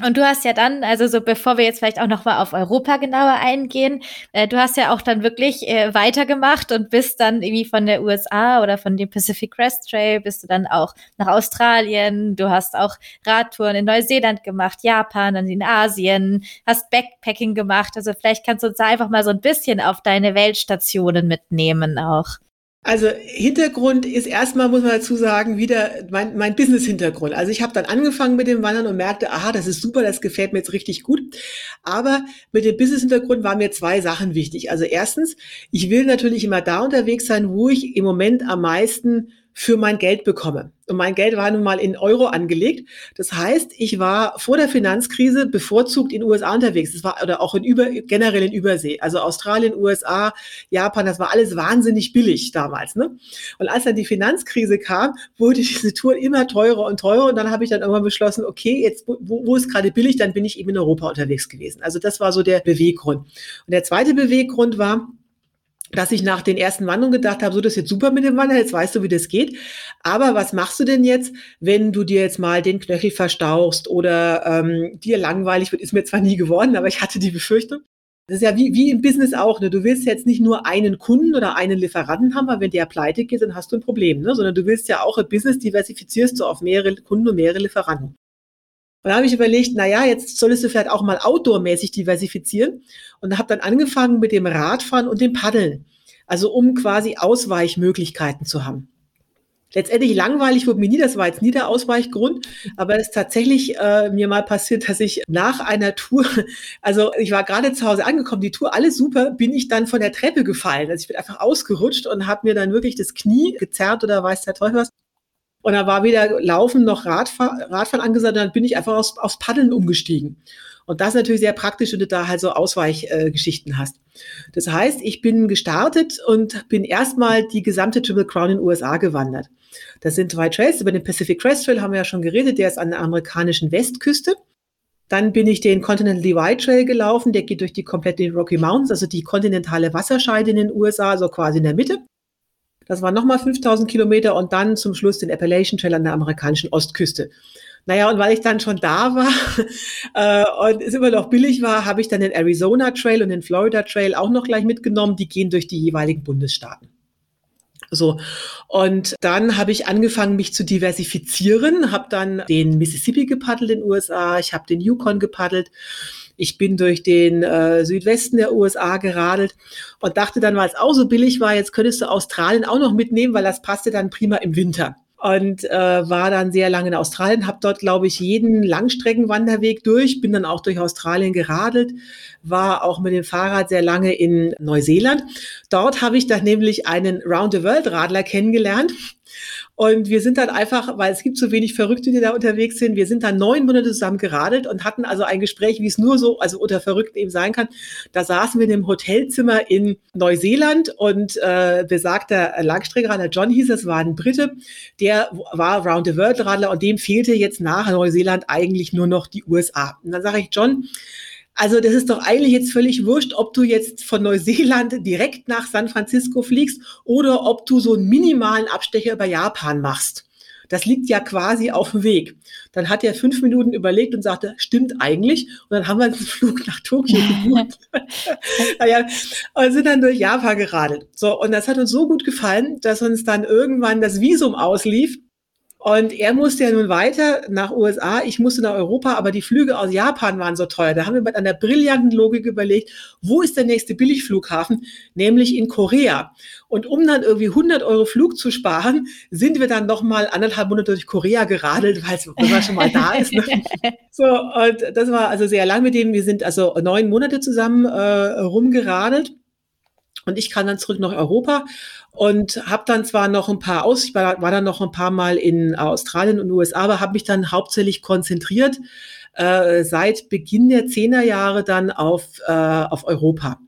Und du hast ja dann, also so bevor wir jetzt vielleicht auch noch mal auf Europa genauer eingehen, äh, du hast ja auch dann wirklich äh, weitergemacht und bist dann irgendwie von der USA oder von dem Pacific Crest Trail bist du dann auch nach Australien. Du hast auch Radtouren in Neuseeland gemacht, Japan, dann in Asien, hast Backpacking gemacht. Also vielleicht kannst du uns da einfach mal so ein bisschen auf deine Weltstationen mitnehmen auch. Also Hintergrund ist erstmal, muss man dazu sagen, wieder mein, mein Business-Hintergrund. Also ich habe dann angefangen mit dem Wandern und merkte, aha, das ist super, das gefällt mir jetzt richtig gut. Aber mit dem Business-Hintergrund waren mir zwei Sachen wichtig. Also erstens, ich will natürlich immer da unterwegs sein, wo ich im Moment am meisten für mein Geld bekomme. Und mein Geld war nun mal in Euro angelegt. Das heißt, ich war vor der Finanzkrise bevorzugt in USA unterwegs. Das war oder auch in über, generell in Übersee. Also Australien, USA, Japan, das war alles wahnsinnig billig damals. Ne? Und als dann die Finanzkrise kam, wurde diese Tour immer teurer und teurer. Und dann habe ich dann irgendwann beschlossen, okay, jetzt, wo, wo ist gerade billig, dann bin ich eben in Europa unterwegs gewesen. Also das war so der Beweggrund. Und der zweite Beweggrund war, dass ich nach den ersten Wanderungen gedacht habe, so das ist jetzt super mit dem Wandern, jetzt weißt du, wie das geht. Aber was machst du denn jetzt, wenn du dir jetzt mal den Knöchel verstauchst oder ähm, dir langweilig wird? Ist mir zwar nie geworden, aber ich hatte die Befürchtung. Das ist ja wie, wie im Business auch. Ne? Du willst jetzt nicht nur einen Kunden oder einen Lieferanten haben, weil wenn der pleite geht, dann hast du ein Problem. Ne? Sondern du willst ja auch ein Business diversifizierst du auf mehrere Kunden und mehrere Lieferanten. Und da habe ich überlegt, na ja, jetzt solltest du vielleicht auch mal outdoormäßig diversifizieren und habe dann angefangen mit dem Radfahren und dem Paddeln. Also um quasi Ausweichmöglichkeiten zu haben. letztendlich langweilig wurde mir nie, das war jetzt nie der Ausweichgrund, aber es ist tatsächlich äh, mir mal passiert, dass ich nach einer Tour, also ich war gerade zu Hause angekommen, die Tour, alles super, bin ich dann von der Treppe gefallen. Also ich bin einfach ausgerutscht und habe mir dann wirklich das Knie gezerrt oder weiß der Teufel was. Und da war weder Laufen noch Radfahr Radfahren angesagt, dann bin ich einfach aufs, aufs Paddeln umgestiegen. Und das ist natürlich sehr praktisch, wenn du da halt so Ausweichgeschichten äh, hast. Das heißt, ich bin gestartet und bin erstmal die gesamte Triple Crown in den USA gewandert. Das sind zwei Trails. Über den Pacific Crest Trail haben wir ja schon geredet. Der ist an der amerikanischen Westküste. Dann bin ich den Continental Divide Trail gelaufen. Der geht durch die komplette Rocky Mountains, also die kontinentale Wasserscheide in den USA, also quasi in der Mitte. Das waren nochmal 5000 Kilometer und dann zum Schluss den Appalachian Trail an der amerikanischen Ostküste. Naja, und weil ich dann schon da war äh, und es immer noch billig war, habe ich dann den Arizona Trail und den Florida Trail auch noch gleich mitgenommen. Die gehen durch die jeweiligen Bundesstaaten. So, und dann habe ich angefangen, mich zu diversifizieren, habe dann den Mississippi gepaddelt in den USA, ich habe den Yukon gepaddelt, ich bin durch den äh, Südwesten der USA geradelt und dachte dann, weil es auch so billig war, jetzt könntest du Australien auch noch mitnehmen, weil das passte dann prima im Winter und äh, war dann sehr lange in Australien, habe dort, glaube ich, jeden Langstreckenwanderweg durch, bin dann auch durch Australien geradelt, war auch mit dem Fahrrad sehr lange in Neuseeland. Dort habe ich dann nämlich einen Round-the-World-Radler kennengelernt, und wir sind dann einfach, weil es gibt so wenig Verrückte, die da unterwegs sind, wir sind dann neun Monate zusammen geradelt und hatten also ein Gespräch, wie es nur so, also unter Verrückten eben sein kann. Da saßen wir in einem Hotelzimmer in Neuseeland und äh, besagter Langstreckenradler John hieß es, war ein Brite, der war Round the World Radler und dem fehlte jetzt nach Neuseeland eigentlich nur noch die USA. Und dann sage ich, John, also das ist doch eigentlich jetzt völlig wurscht, ob du jetzt von Neuseeland direkt nach San Francisco fliegst oder ob du so einen minimalen Abstecher über Japan machst. Das liegt ja quasi auf dem Weg. Dann hat er fünf Minuten überlegt und sagte, stimmt eigentlich. Und dann haben wir einen Flug nach Tokio gebucht. naja, und sind dann durch Japan geradelt. So, und das hat uns so gut gefallen, dass uns dann irgendwann das Visum auslief und er musste ja nun weiter nach USA, ich musste nach Europa, aber die Flüge aus Japan waren so teuer. Da haben wir mit einer brillanten Logik überlegt, wo ist der nächste Billigflughafen? Nämlich in Korea. Und um dann irgendwie 100 Euro Flug zu sparen, sind wir dann nochmal anderthalb Monate durch Korea geradelt, weil es schon mal da ist. Ne? So, und das war also sehr lang mit dem. Wir sind also neun Monate zusammen äh, rumgeradelt. Und ich kam dann zurück nach Europa und habe dann zwar noch ein paar aus, ich war, war dann noch ein paar Mal in Australien und USA, aber habe mich dann hauptsächlich konzentriert äh, seit Beginn der Zehnerjahre dann auf, äh, auf Europa.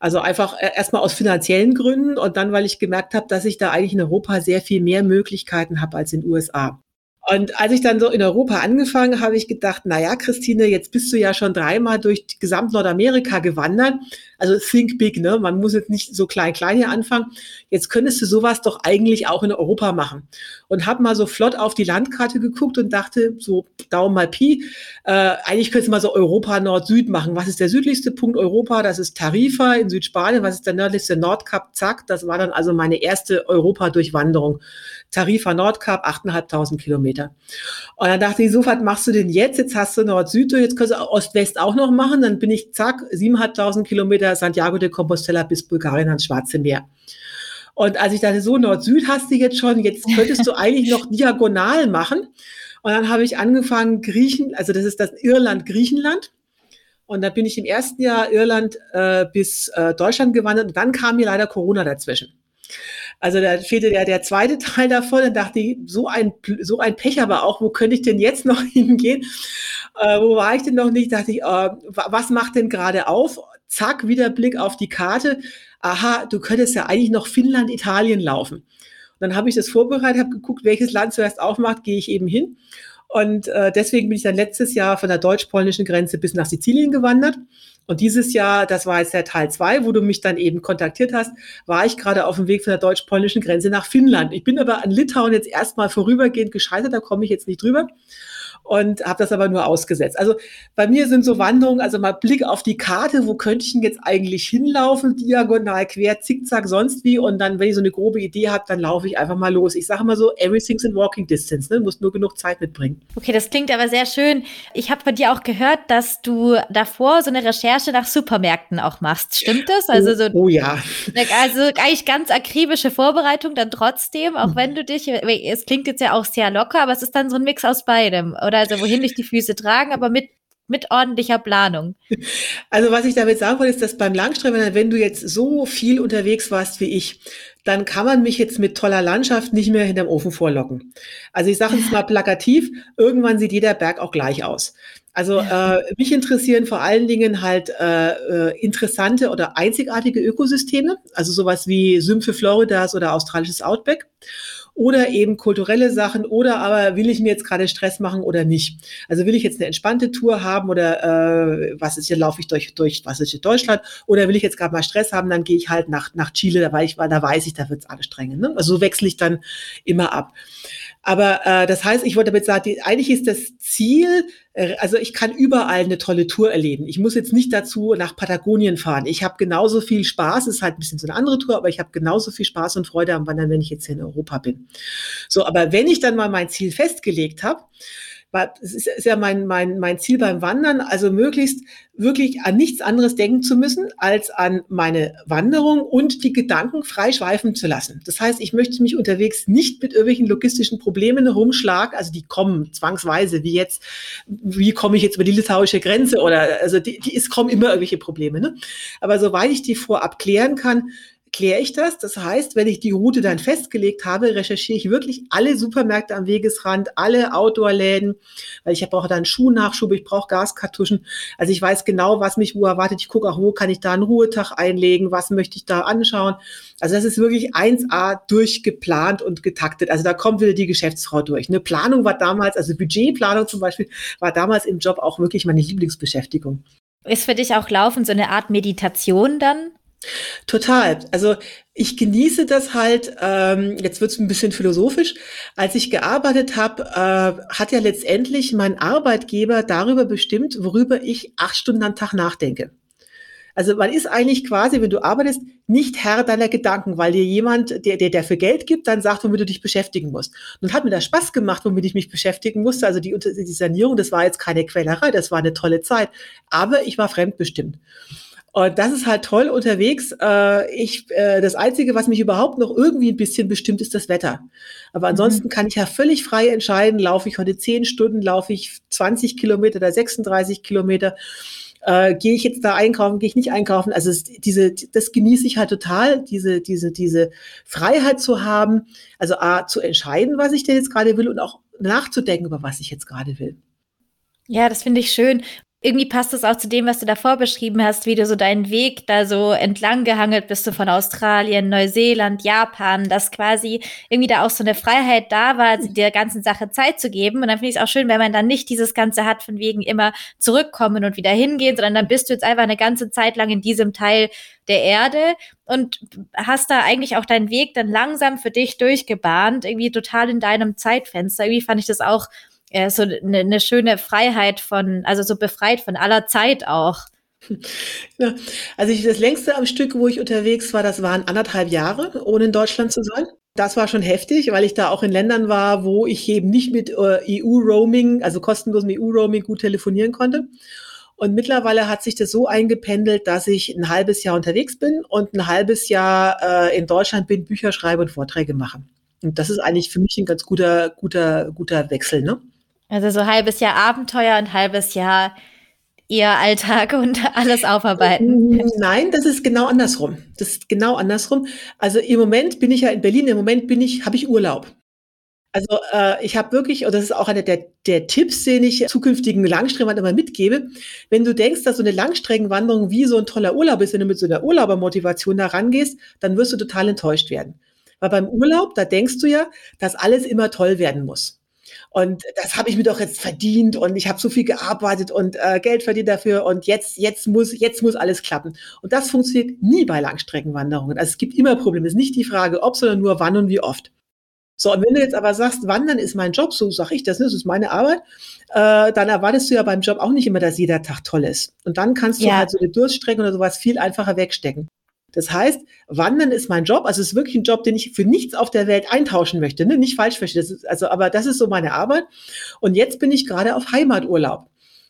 Also einfach äh, erstmal aus finanziellen Gründen und dann, weil ich gemerkt habe, dass ich da eigentlich in Europa sehr viel mehr Möglichkeiten habe als in den USA. Und als ich dann so in Europa angefangen habe, ich gedacht, na ja, Christine, jetzt bist du ja schon dreimal durch gesamt Nordamerika gewandert. Also think big, ne? Man muss jetzt nicht so klein, klein hier anfangen. Jetzt könntest du sowas doch eigentlich auch in Europa machen. Und habe mal so flott auf die Landkarte geguckt und dachte, so Daumen mal Pi, äh, eigentlich könntest du mal so Europa Nord-Süd machen. Was ist der südlichste Punkt Europa? Das ist Tarifa in Südspanien. Was ist der nördlichste Nordkap? Zack, das war dann also meine erste Europa-Durchwanderung. Tarifa Nordkap, 8.500 Kilometer. Und dann dachte ich, so was machst du denn jetzt? Jetzt hast du Nord-Süd, jetzt kannst du Ost-West auch noch machen. Dann bin ich, zack, 7.500 Kilometer Santiago de Compostela bis Bulgarien ans Schwarze Meer. Und als ich dachte, so Nord-Süd hast du jetzt schon, jetzt könntest du eigentlich noch diagonal machen. Und dann habe ich angefangen, Griechen, also das ist das Irland-Griechenland. Und da bin ich im ersten Jahr Irland äh, bis äh, Deutschland gewandert. Und dann kam mir leider Corona dazwischen. Also da fehlte der, der zweite Teil davon. Dann dachte ich, so ein, so ein Pech aber auch, wo könnte ich denn jetzt noch hingehen? Äh, wo war ich denn noch nicht? Dachte ich, äh, was macht denn gerade auf? Zack, wieder Blick auf die Karte. Aha, du könntest ja eigentlich noch Finnland, Italien laufen. Und dann habe ich das vorbereitet, habe geguckt, welches Land zuerst aufmacht, gehe ich eben hin. Und äh, deswegen bin ich dann letztes Jahr von der deutsch-polnischen Grenze bis nach Sizilien gewandert. Und dieses Jahr, das war jetzt der Teil zwei, wo du mich dann eben kontaktiert hast, war ich gerade auf dem Weg von der deutsch-polnischen Grenze nach Finnland. Ich bin aber an Litauen jetzt erstmal vorübergehend gescheitert, da komme ich jetzt nicht drüber. Und habe das aber nur ausgesetzt. Also bei mir sind so Wanderungen, also mal Blick auf die Karte, wo könnte ich denn jetzt eigentlich hinlaufen, diagonal, quer, zickzack, sonst wie und dann, wenn ich so eine grobe Idee habe, dann laufe ich einfach mal los. Ich sage mal so, everything's in walking distance, ne? Du musst nur genug Zeit mitbringen. Okay, das klingt aber sehr schön. Ich habe von dir auch gehört, dass du davor so eine Recherche nach Supermärkten auch machst. Stimmt das? Also so, oh, oh ja. Also eigentlich ganz akribische Vorbereitung dann trotzdem, auch wenn du dich, es klingt jetzt ja auch sehr locker, aber es ist dann so ein Mix aus beidem. Oder also wohin dich die Füße tragen, aber mit mit ordentlicher Planung. Also was ich damit sagen wollte, ist, dass beim Langstrecken, wenn du jetzt so viel unterwegs warst wie ich, dann kann man mich jetzt mit toller Landschaft nicht mehr hinterm Ofen vorlocken. Also ich sage es mal plakativ, irgendwann sieht jeder Berg auch gleich aus. Also äh, mich interessieren vor allen Dingen halt äh, äh, interessante oder einzigartige Ökosysteme, also sowas wie Sümpfe Floridas oder australisches Outback oder eben kulturelle Sachen oder aber will ich mir jetzt gerade Stress machen oder nicht. Also will ich jetzt eine entspannte Tour haben oder äh, was ist hier, laufe ich durch, durch was ist hier Deutschland oder will ich jetzt gerade mal Stress haben, dann gehe ich halt nach, nach Chile, da weiß ich, da weiß ich, da wird's anstrengend. Ne? Also so wechsle ich dann immer ab. Aber äh, das heißt, ich wollte damit sagen, die, eigentlich ist das Ziel, äh, also ich kann überall eine tolle Tour erleben. Ich muss jetzt nicht dazu nach Patagonien fahren. Ich habe genauso viel Spaß, ist halt ein bisschen so eine andere Tour, aber ich habe genauso viel Spaß und Freude am Wandern, wenn ich jetzt hier in Europa bin. So, aber wenn ich dann mal mein Ziel festgelegt habe, es ist, ja mein, mein, mein Ziel beim Wandern, also möglichst wirklich an nichts anderes denken zu müssen, als an meine Wanderung und die Gedanken frei schweifen zu lassen. Das heißt, ich möchte mich unterwegs nicht mit irgendwelchen logistischen Problemen rumschlagen, also die kommen zwangsweise, wie jetzt, wie komme ich jetzt über die litauische Grenze oder, also die, die, es kommen immer irgendwelche Probleme, ne? Aber soweit ich die vorab klären kann, kläre ich das. Das heißt, wenn ich die Route dann festgelegt habe, recherchiere ich wirklich alle Supermärkte am Wegesrand, alle Outdoor-Läden, weil ich brauche dann Schuhnachschub, ich brauche Gaskartuschen. Also ich weiß genau, was mich wo erwartet. Ich gucke auch, wo kann ich da einen Ruhetag einlegen, was möchte ich da anschauen. Also das ist wirklich 1A durchgeplant und getaktet. Also da kommt wieder die Geschäftsfrau durch. Eine Planung war damals, also Budgetplanung zum Beispiel, war damals im Job auch wirklich meine Lieblingsbeschäftigung. Ist für dich auch Laufen so eine Art Meditation dann? Total. Also ich genieße das halt, ähm, jetzt wird es ein bisschen philosophisch, als ich gearbeitet habe, äh, hat ja letztendlich mein Arbeitgeber darüber bestimmt, worüber ich acht Stunden am Tag nachdenke. Also man ist eigentlich quasi, wenn du arbeitest, nicht Herr deiner Gedanken, weil dir jemand, der, der, der für Geld gibt, dann sagt, womit du dich beschäftigen musst. Und hat mir das Spaß gemacht, womit ich mich beschäftigen musste. Also die, die Sanierung, das war jetzt keine Quälerei, das war eine tolle Zeit. Aber ich war fremdbestimmt. Und das ist halt toll unterwegs. Äh, ich, äh, das Einzige, was mich überhaupt noch irgendwie ein bisschen bestimmt, ist das Wetter. Aber ansonsten mhm. kann ich ja völlig frei entscheiden, laufe ich heute 10 Stunden, laufe ich 20 Kilometer oder 36 Kilometer. Äh, gehe ich jetzt da einkaufen, gehe ich nicht einkaufen? Also es, diese, das genieße ich halt total, diese, diese, diese Freiheit zu haben, also A, zu entscheiden, was ich denn jetzt gerade will und auch nachzudenken, über was ich jetzt gerade will. Ja, das finde ich schön irgendwie passt es auch zu dem, was du davor beschrieben hast, wie du so deinen Weg da so entlang gehangelt bist, du von Australien, Neuseeland, Japan, dass quasi irgendwie da auch so eine Freiheit da war, der ganzen Sache Zeit zu geben. Und dann finde ich es auch schön, wenn man dann nicht dieses Ganze hat, von wegen immer zurückkommen und wieder hingehen, sondern dann bist du jetzt einfach eine ganze Zeit lang in diesem Teil der Erde und hast da eigentlich auch deinen Weg dann langsam für dich durchgebahnt, irgendwie total in deinem Zeitfenster. Irgendwie fand ich das auch ja, so eine, eine schöne Freiheit von, also so befreit von aller Zeit auch. Ja, also ich, das längste am Stück, wo ich unterwegs war, das waren anderthalb Jahre, ohne in Deutschland zu sein. Das war schon heftig, weil ich da auch in Ländern war, wo ich eben nicht mit äh, EU-Roaming, also kostenlosem EU-Roaming gut telefonieren konnte. Und mittlerweile hat sich das so eingependelt, dass ich ein halbes Jahr unterwegs bin und ein halbes Jahr äh, in Deutschland bin, Bücher schreibe und Vorträge mache. Und das ist eigentlich für mich ein ganz guter, guter, guter Wechsel, ne? Also so halbes Jahr Abenteuer und halbes Jahr ihr Alltag und alles aufarbeiten. Nein, das ist genau andersrum. Das ist genau andersrum. Also im Moment bin ich ja in Berlin, im Moment bin ich, habe ich Urlaub. Also äh, ich habe wirklich, und das ist auch einer der, der Tipps, den ich zukünftigen Langstreckenwanderern immer mitgebe, wenn du denkst, dass so eine Langstreckenwanderung wie so ein toller Urlaub ist, wenn du mit so einer Urlaubermotivation da rangehst, dann wirst du total enttäuscht werden. Weil beim Urlaub, da denkst du ja, dass alles immer toll werden muss. Und das habe ich mir doch jetzt verdient und ich habe so viel gearbeitet und äh, Geld verdient dafür und jetzt, jetzt, muss, jetzt muss alles klappen. Und das funktioniert nie bei Langstreckenwanderungen. Also es gibt immer Probleme. Es ist nicht die Frage, ob, sondern nur wann und wie oft. So, und wenn du jetzt aber sagst, Wandern ist mein Job, so sage ich das, ne, das ist meine Arbeit, äh, dann erwartest du ja beim Job auch nicht immer, dass jeder Tag toll ist. Und dann kannst du ja. halt so eine Durststrecke oder sowas viel einfacher wegstecken. Das heißt, Wandern ist mein Job. Also es ist wirklich ein Job, den ich für nichts auf der Welt eintauschen möchte. Ne? Nicht falsch ist, also, aber das ist so meine Arbeit. Und jetzt bin ich gerade auf Heimaturlaub.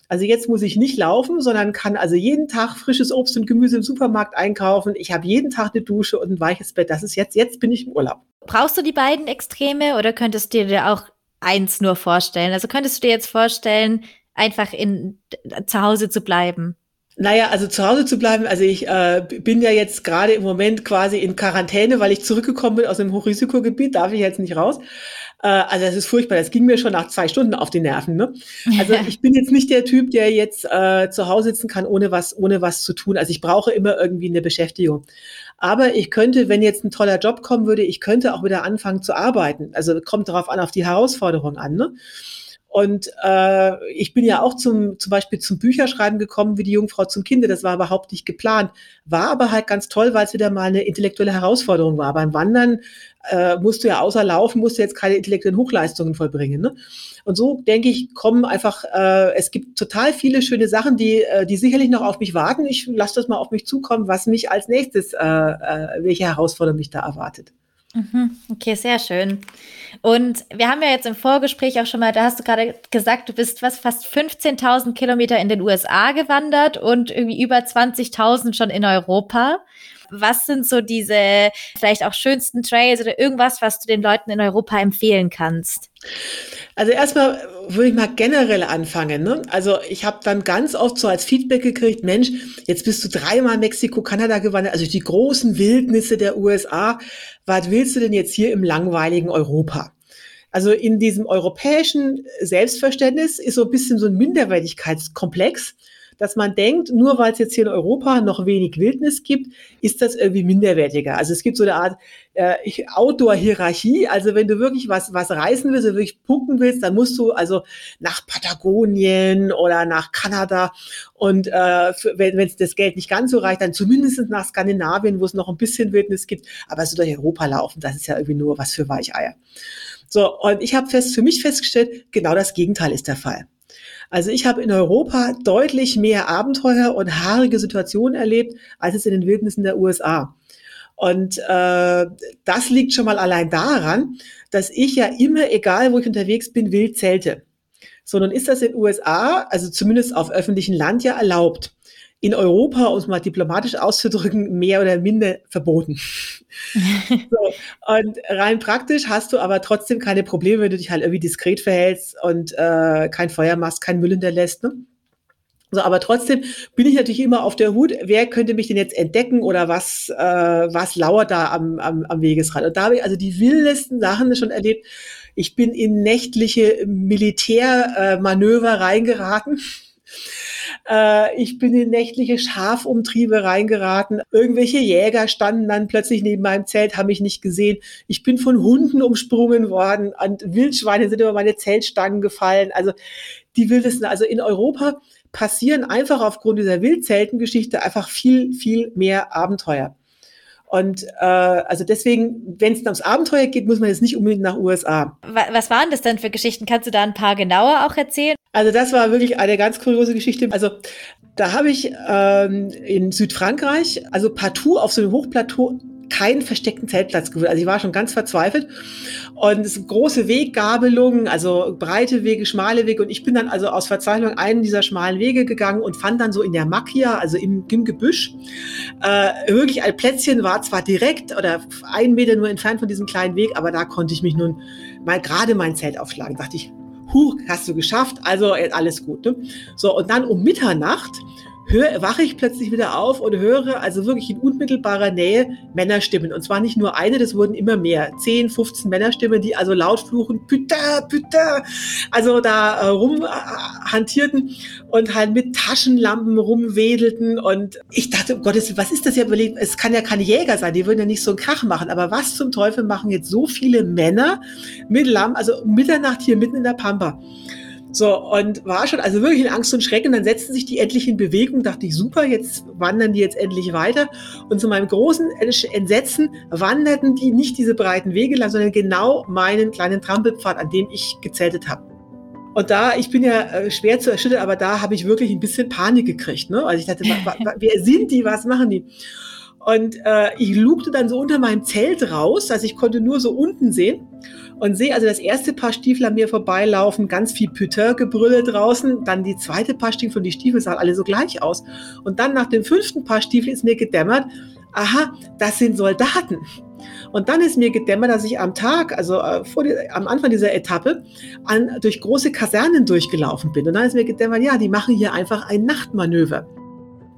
Also jetzt muss ich nicht laufen, sondern kann also jeden Tag frisches Obst und Gemüse im Supermarkt einkaufen. Ich habe jeden Tag eine Dusche und ein weiches Bett. Das ist jetzt, jetzt bin ich im Urlaub. Brauchst du die beiden Extreme oder könntest du dir auch eins nur vorstellen? Also könntest du dir jetzt vorstellen, einfach in, zu Hause zu bleiben? Naja, also zu Hause zu bleiben, also ich äh, bin ja jetzt gerade im Moment quasi in Quarantäne, weil ich zurückgekommen bin aus dem Hochrisikogebiet, darf ich jetzt nicht raus. Äh, also das ist furchtbar, das ging mir schon nach zwei Stunden auf die Nerven. Ne? Also ich bin jetzt nicht der Typ, der jetzt äh, zu Hause sitzen kann, ohne was, ohne was zu tun. Also ich brauche immer irgendwie eine Beschäftigung. Aber ich könnte, wenn jetzt ein toller Job kommen würde, ich könnte auch wieder anfangen zu arbeiten. Also kommt darauf an, auf die Herausforderung an. Ne? Und äh, ich bin ja auch zum, zum Beispiel zum Bücherschreiben gekommen, wie die Jungfrau zum Kinde. Das war überhaupt nicht geplant. War aber halt ganz toll, weil es wieder mal eine intellektuelle Herausforderung war. Beim Wandern äh, musst du ja außer Laufen, musst du jetzt keine intellektuellen Hochleistungen vollbringen. Ne? Und so denke ich, kommen einfach, äh, es gibt total viele schöne Sachen, die, äh, die sicherlich noch auf mich warten. Ich lasse das mal auf mich zukommen, was mich als nächstes, äh, äh, welche Herausforderung mich da erwartet. Mhm. Okay, sehr schön. Und wir haben ja jetzt im Vorgespräch auch schon mal, da hast du gerade gesagt, du bist was fast 15.000 Kilometer in den USA gewandert und irgendwie über 20.000 schon in Europa. Was sind so diese vielleicht auch schönsten Trails oder irgendwas, was du den Leuten in Europa empfehlen kannst? Also erstmal würde ich mal generell anfangen. Ne? Also ich habe dann ganz oft so als Feedback gekriegt, Mensch, jetzt bist du dreimal Mexiko, Kanada gewandert, also die großen Wildnisse der USA. Was willst du denn jetzt hier im langweiligen Europa? Also in diesem europäischen Selbstverständnis ist so ein bisschen so ein Minderwertigkeitskomplex dass man denkt, nur weil es jetzt hier in Europa noch wenig Wildnis gibt, ist das irgendwie minderwertiger. Also es gibt so eine Art äh, Outdoor-Hierarchie. Also wenn du wirklich was, was reißen willst, wirklich punkten willst, dann musst du also nach Patagonien oder nach Kanada und äh, für, wenn es das Geld nicht ganz so reicht, dann zumindest nach Skandinavien, wo es noch ein bisschen Wildnis gibt. Aber so durch Europa laufen, das ist ja irgendwie nur was für Weicheier. So, und ich habe fest für mich festgestellt, genau das Gegenteil ist der Fall. Also ich habe in Europa deutlich mehr Abenteuer und haarige Situationen erlebt, als es in den Wildnissen der USA. Und äh, das liegt schon mal allein daran, dass ich ja immer, egal wo ich unterwegs bin, wild zelte. So, nun ist das in den USA, also zumindest auf öffentlichem Land ja erlaubt in Europa, um es mal diplomatisch auszudrücken, mehr oder minder verboten. so, und rein praktisch hast du aber trotzdem keine Probleme, wenn du dich halt irgendwie diskret verhältst und äh, kein Feuer machst, kein Müll hinterlässt. Ne? So, aber trotzdem bin ich natürlich immer auf der Hut, wer könnte mich denn jetzt entdecken oder was, äh, was lauert da am, am, am Wegesrand. Und da habe ich also die wildesten Sachen schon erlebt. Ich bin in nächtliche Militärmanöver äh, reingeraten. Äh, ich bin in nächtliche Schafumtriebe reingeraten. Irgendwelche Jäger standen dann plötzlich neben meinem Zelt, haben mich nicht gesehen. Ich bin von Hunden umsprungen worden. Und Wildschweine sind über meine Zeltstangen gefallen. Also die wildesten, also in Europa passieren einfach aufgrund dieser Wildzeltengeschichte einfach viel, viel mehr Abenteuer. Und äh, also deswegen, wenn es ums Abenteuer geht, muss man jetzt nicht unbedingt nach USA. Was waren das denn für Geschichten? Kannst du da ein paar genauer auch erzählen? Also das war wirklich eine ganz kuriose Geschichte. Also da habe ich ähm, in Südfrankreich, also partout auf so einem Hochplateau keinen versteckten Zeltplatz gefunden. Also ich war schon ganz verzweifelt. Und es große Weggabelungen, also breite Wege, schmale Wege. Und ich bin dann also aus Verzweiflung einen dieser schmalen Wege gegangen und fand dann so in der Macchia, also im, im Gebüsch, äh, wirklich ein Plätzchen war zwar direkt oder einen Meter nur entfernt von diesem kleinen Weg, aber da konnte ich mich nun mal gerade mein Zelt aufschlagen. Da dachte ich, huh, hast du geschafft, also alles gut. Ne? So, und dann um Mitternacht hör, wache ich plötzlich wieder auf und höre also wirklich in unmittelbarer Nähe Männerstimmen. Und zwar nicht nur eine, das wurden immer mehr. 10, 15 Männerstimmen, die also laut fluchen, Pütter, Pütter, also da äh, rumhantierten und halt mit Taschenlampen rumwedelten. Und ich dachte, um Gottes was ist das ja überlegt? Es kann ja keine Jäger sein, die würden ja nicht so einen Krach machen. Aber was zum Teufel machen jetzt so viele Männer mit Lampen, also Mitternacht hier mitten in der Pampa? So, und war schon also wirklich in Angst und Schrecken. Dann setzten sich die endlich in Bewegung, dachte ich, super, jetzt wandern die jetzt endlich weiter. Und zu meinem großen Entsetzen wanderten die nicht diese breiten Wege lang, sondern genau meinen kleinen Trampelpfad, an dem ich gezeltet habe. Und da, ich bin ja äh, schwer zu erschüttern, aber da habe ich wirklich ein bisschen Panik gekriegt. Ne? Also ich dachte, wer sind die, was machen die? Und äh, ich lugte dann so unter meinem Zelt raus, also ich konnte nur so unten sehen und sehe also das erste Paar Stiefel an mir vorbeilaufen, ganz viel Putain-Gebrülle draußen, dann die zweite Paar Stiefel und die Stiefel sahen alle so gleich aus. Und dann nach dem fünften Paar Stiefel ist mir gedämmert, aha, das sind Soldaten. Und dann ist mir gedämmert, dass ich am Tag, also äh, die, am Anfang dieser Etappe, an, durch große Kasernen durchgelaufen bin. Und dann ist mir gedämmert, ja, die machen hier einfach ein Nachtmanöver.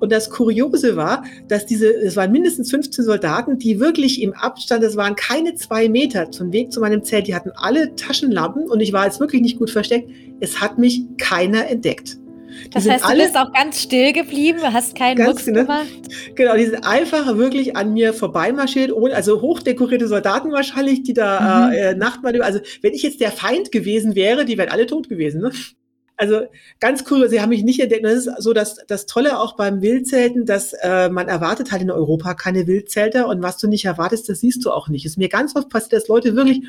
Und das Kuriose war, dass diese, es waren mindestens 15 Soldaten, die wirklich im Abstand, es waren keine zwei Meter zum Weg zu meinem Zelt, die hatten alle Taschenlampen und ich war jetzt wirklich nicht gut versteckt. Es hat mich keiner entdeckt. Die das heißt, du bist auch ganz still geblieben, hast keinen Mucks genau, gemacht? Genau, die sind einfach wirklich an mir vorbeimarschiert, also hochdekorierte Soldaten wahrscheinlich, die da mhm. äh, Nachtmanöver, also wenn ich jetzt der Feind gewesen wäre, die wären alle tot gewesen. Ne? Also ganz cool, sie haben mich nicht entdeckt. Das ist so das, das Tolle auch beim Wildzelten, dass äh, man erwartet halt in Europa keine Wildzelter und was du nicht erwartest, das siehst du auch nicht. Es ist mir ganz oft passiert, dass Leute wirklich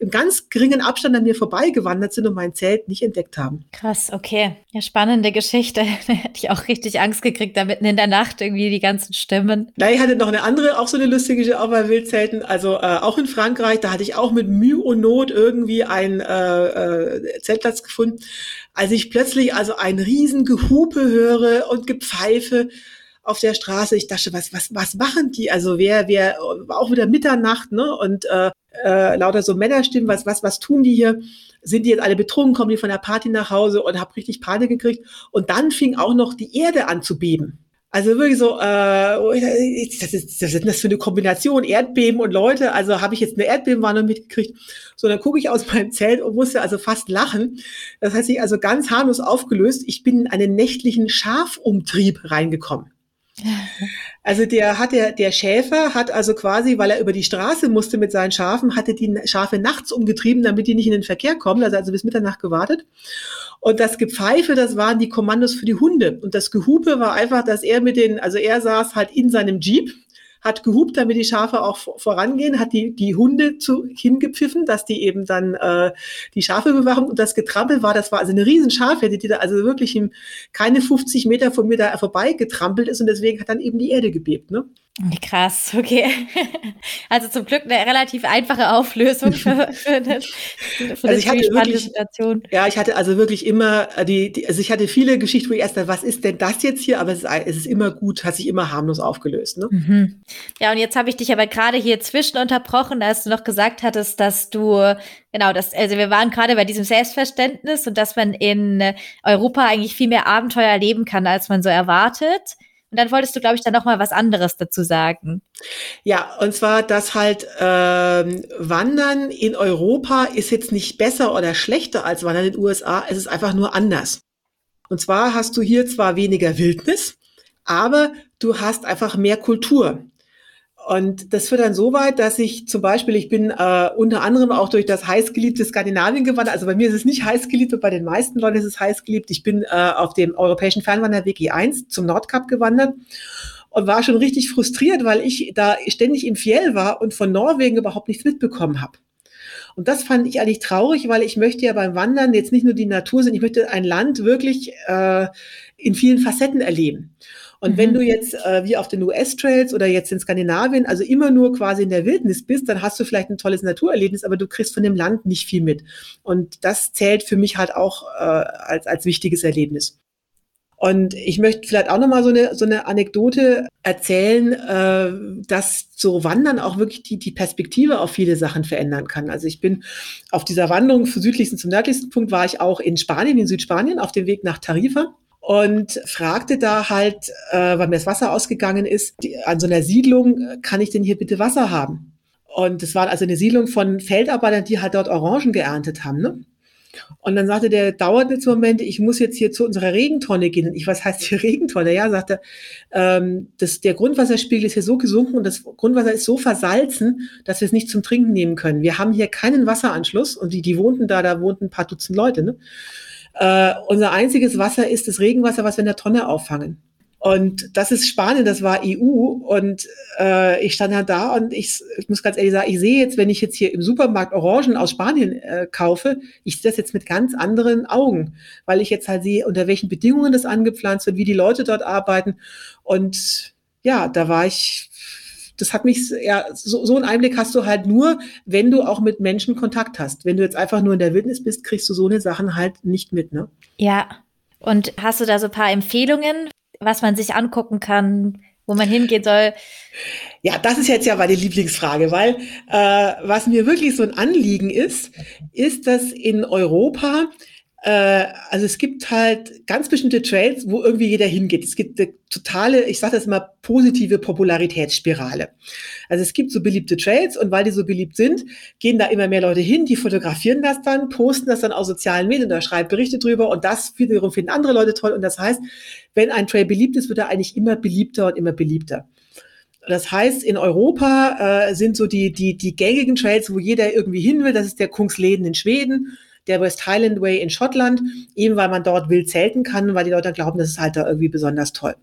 im ganz geringen Abstand an mir vorbeigewandert sind und mein Zelt nicht entdeckt haben. Krass, okay. Ja, spannende Geschichte. da hätte ich auch richtig Angst gekriegt, da mitten in der Nacht irgendwie die ganzen Stimmen. Na, ich hatte noch eine andere, auch so eine lustige Geschichte, auch bei Wildzelten. Also äh, auch in Frankreich, da hatte ich auch mit Mühe und Not irgendwie einen äh, äh, Zeltplatz gefunden. Als ich plötzlich also ein riesen Gehupe höre und Gepfeife, auf der Straße. Ich dachte, was, was, was machen die? Also wer, wer, auch wieder Mitternacht, ne? Und äh, äh, lauter so Männerstimmen, was, was, was tun die hier? Sind die jetzt alle betrunken? Kommen die von der Party nach Hause und habe richtig Panik gekriegt? Und dann fing auch noch die Erde an zu beben. Also wirklich so, äh, das ist, das ist das für eine Kombination, Erdbeben und Leute. Also habe ich jetzt eine Erdbebenwarnung mitgekriegt. So, dann gucke ich aus meinem Zelt und musste also fast lachen. Das hat sich also ganz harmlos aufgelöst. Ich bin in einen nächtlichen Schafumtrieb reingekommen. Also der hat der, der Schäfer hat also quasi, weil er über die Straße musste mit seinen Schafen, hatte die Schafe nachts umgetrieben, damit die nicht in den Verkehr kommen. Also, also bis Mitternacht gewartet. Und das Gepfeife, das waren die Kommandos für die Hunde. Und das Gehupe war einfach, dass er mit den, also er saß halt in seinem Jeep hat gehupt, damit die Schafe auch vorangehen, hat die, die Hunde zu, hingepfiffen, dass die eben dann äh, die Schafe bewachen. Und das Getrampel war, das war also eine riesen Schafherde, die da also wirklich im, keine 50 Meter von mir da vorbei getrampelt ist und deswegen hat dann eben die Erde gebebt. Ne? Krass, okay. Also zum Glück eine relativ einfache Auflösung für, für eine, für also ich hatte wirklich, Situation. Ja, ich hatte also wirklich immer äh, die, die, also ich hatte viele Geschichten, wo ich erst dachte, was ist denn das jetzt hier? Aber es ist, es ist immer gut, hat sich immer harmlos aufgelöst. Ne? Mhm. Ja, und jetzt habe ich dich aber gerade hier zwischen unterbrochen, als du noch gesagt hattest, dass du, genau, das, also wir waren gerade bei diesem Selbstverständnis und dass man in Europa eigentlich viel mehr Abenteuer erleben kann, als man so erwartet. Und dann wolltest du, glaube ich, dann noch mal was anderes dazu sagen. Ja, und zwar, dass halt ähm, Wandern in Europa ist jetzt nicht besser oder schlechter als Wandern in den USA. Es ist einfach nur anders. Und zwar hast du hier zwar weniger Wildnis, aber du hast einfach mehr Kultur. Und das führt dann so weit, dass ich zum Beispiel, ich bin äh, unter anderem auch durch das heißgeliebte Skandinavien gewandert. Also bei mir ist es nicht heißgeliebt, bei den meisten Leuten ist es heißgeliebt. Ich bin äh, auf dem europäischen Fernwanderweg E1 zum Nordkap gewandert und war schon richtig frustriert, weil ich da ständig im Fjell war und von Norwegen überhaupt nichts mitbekommen habe. Und das fand ich eigentlich traurig, weil ich möchte ja beim Wandern jetzt nicht nur die Natur sehen, ich möchte ein Land wirklich äh, in vielen Facetten erleben. Und mhm. wenn du jetzt äh, wie auf den US-Trails oder jetzt in Skandinavien, also immer nur quasi in der Wildnis bist, dann hast du vielleicht ein tolles Naturerlebnis, aber du kriegst von dem Land nicht viel mit. Und das zählt für mich halt auch äh, als, als wichtiges Erlebnis. Und ich möchte vielleicht auch nochmal so eine, so eine Anekdote erzählen, äh, dass so Wandern auch wirklich die, die Perspektive auf viele Sachen verändern kann. Also ich bin auf dieser Wanderung vom südlichsten zum nördlichsten Punkt war ich auch in Spanien, in Südspanien, auf dem Weg nach Tarifa und fragte da halt, äh, weil mir das Wasser ausgegangen ist, die, an so einer Siedlung, äh, kann ich denn hier bitte Wasser haben? Und es war also eine Siedlung von Feldarbeitern, die halt dort Orangen geerntet haben. Ne? Und dann sagte der, dauert jetzt einen Moment, ich muss jetzt hier zu unserer Regentonne gehen. Und ich, was heißt hier Regentonne? Ja, sagte, ähm, das, der Grundwasserspiegel ist hier so gesunken und das Grundwasser ist so versalzen, dass wir es nicht zum Trinken nehmen können. Wir haben hier keinen Wasseranschluss und die, die wohnten da, da wohnten ein paar Dutzend Leute. Ne? Äh, unser einziges Wasser ist das Regenwasser, was wir in der Tonne auffangen. Und das ist Spanien, das war EU. Und äh, ich stand ja da und ich, ich muss ganz ehrlich sagen, ich sehe jetzt, wenn ich jetzt hier im Supermarkt Orangen aus Spanien äh, kaufe, ich sehe das jetzt mit ganz anderen Augen, weil ich jetzt halt sehe, unter welchen Bedingungen das angepflanzt wird, wie die Leute dort arbeiten. Und ja, da war ich, das hat mich, ja, so, so einen Einblick hast du halt nur, wenn du auch mit Menschen Kontakt hast. Wenn du jetzt einfach nur in der Wildnis bist, kriegst du so eine Sachen halt nicht mit, ne? Ja. Und hast du da so ein paar Empfehlungen, was man sich angucken kann, wo man hingehen soll? Ja, das ist jetzt ja meine Lieblingsfrage, weil äh, was mir wirklich so ein Anliegen ist, ist, dass in Europa also es gibt halt ganz bestimmte Trails, wo irgendwie jeder hingeht. Es gibt eine totale, ich sage das immer, positive Popularitätsspirale. Also es gibt so beliebte Trails und weil die so beliebt sind, gehen da immer mehr Leute hin, die fotografieren das dann, posten das dann auf sozialen Medien oder schreiben Berichte drüber und das wiederum finden andere Leute toll. Und das heißt, wenn ein Trail beliebt ist, wird er eigentlich immer beliebter und immer beliebter. Das heißt, in Europa äh, sind so die, die, die gängigen Trails, wo jeder irgendwie hin will. Das ist der Kungsleden in Schweden der West Highland Way in Schottland, eben weil man dort wild zelten kann, weil die Leute glauben, das ist halt da irgendwie besonders toll.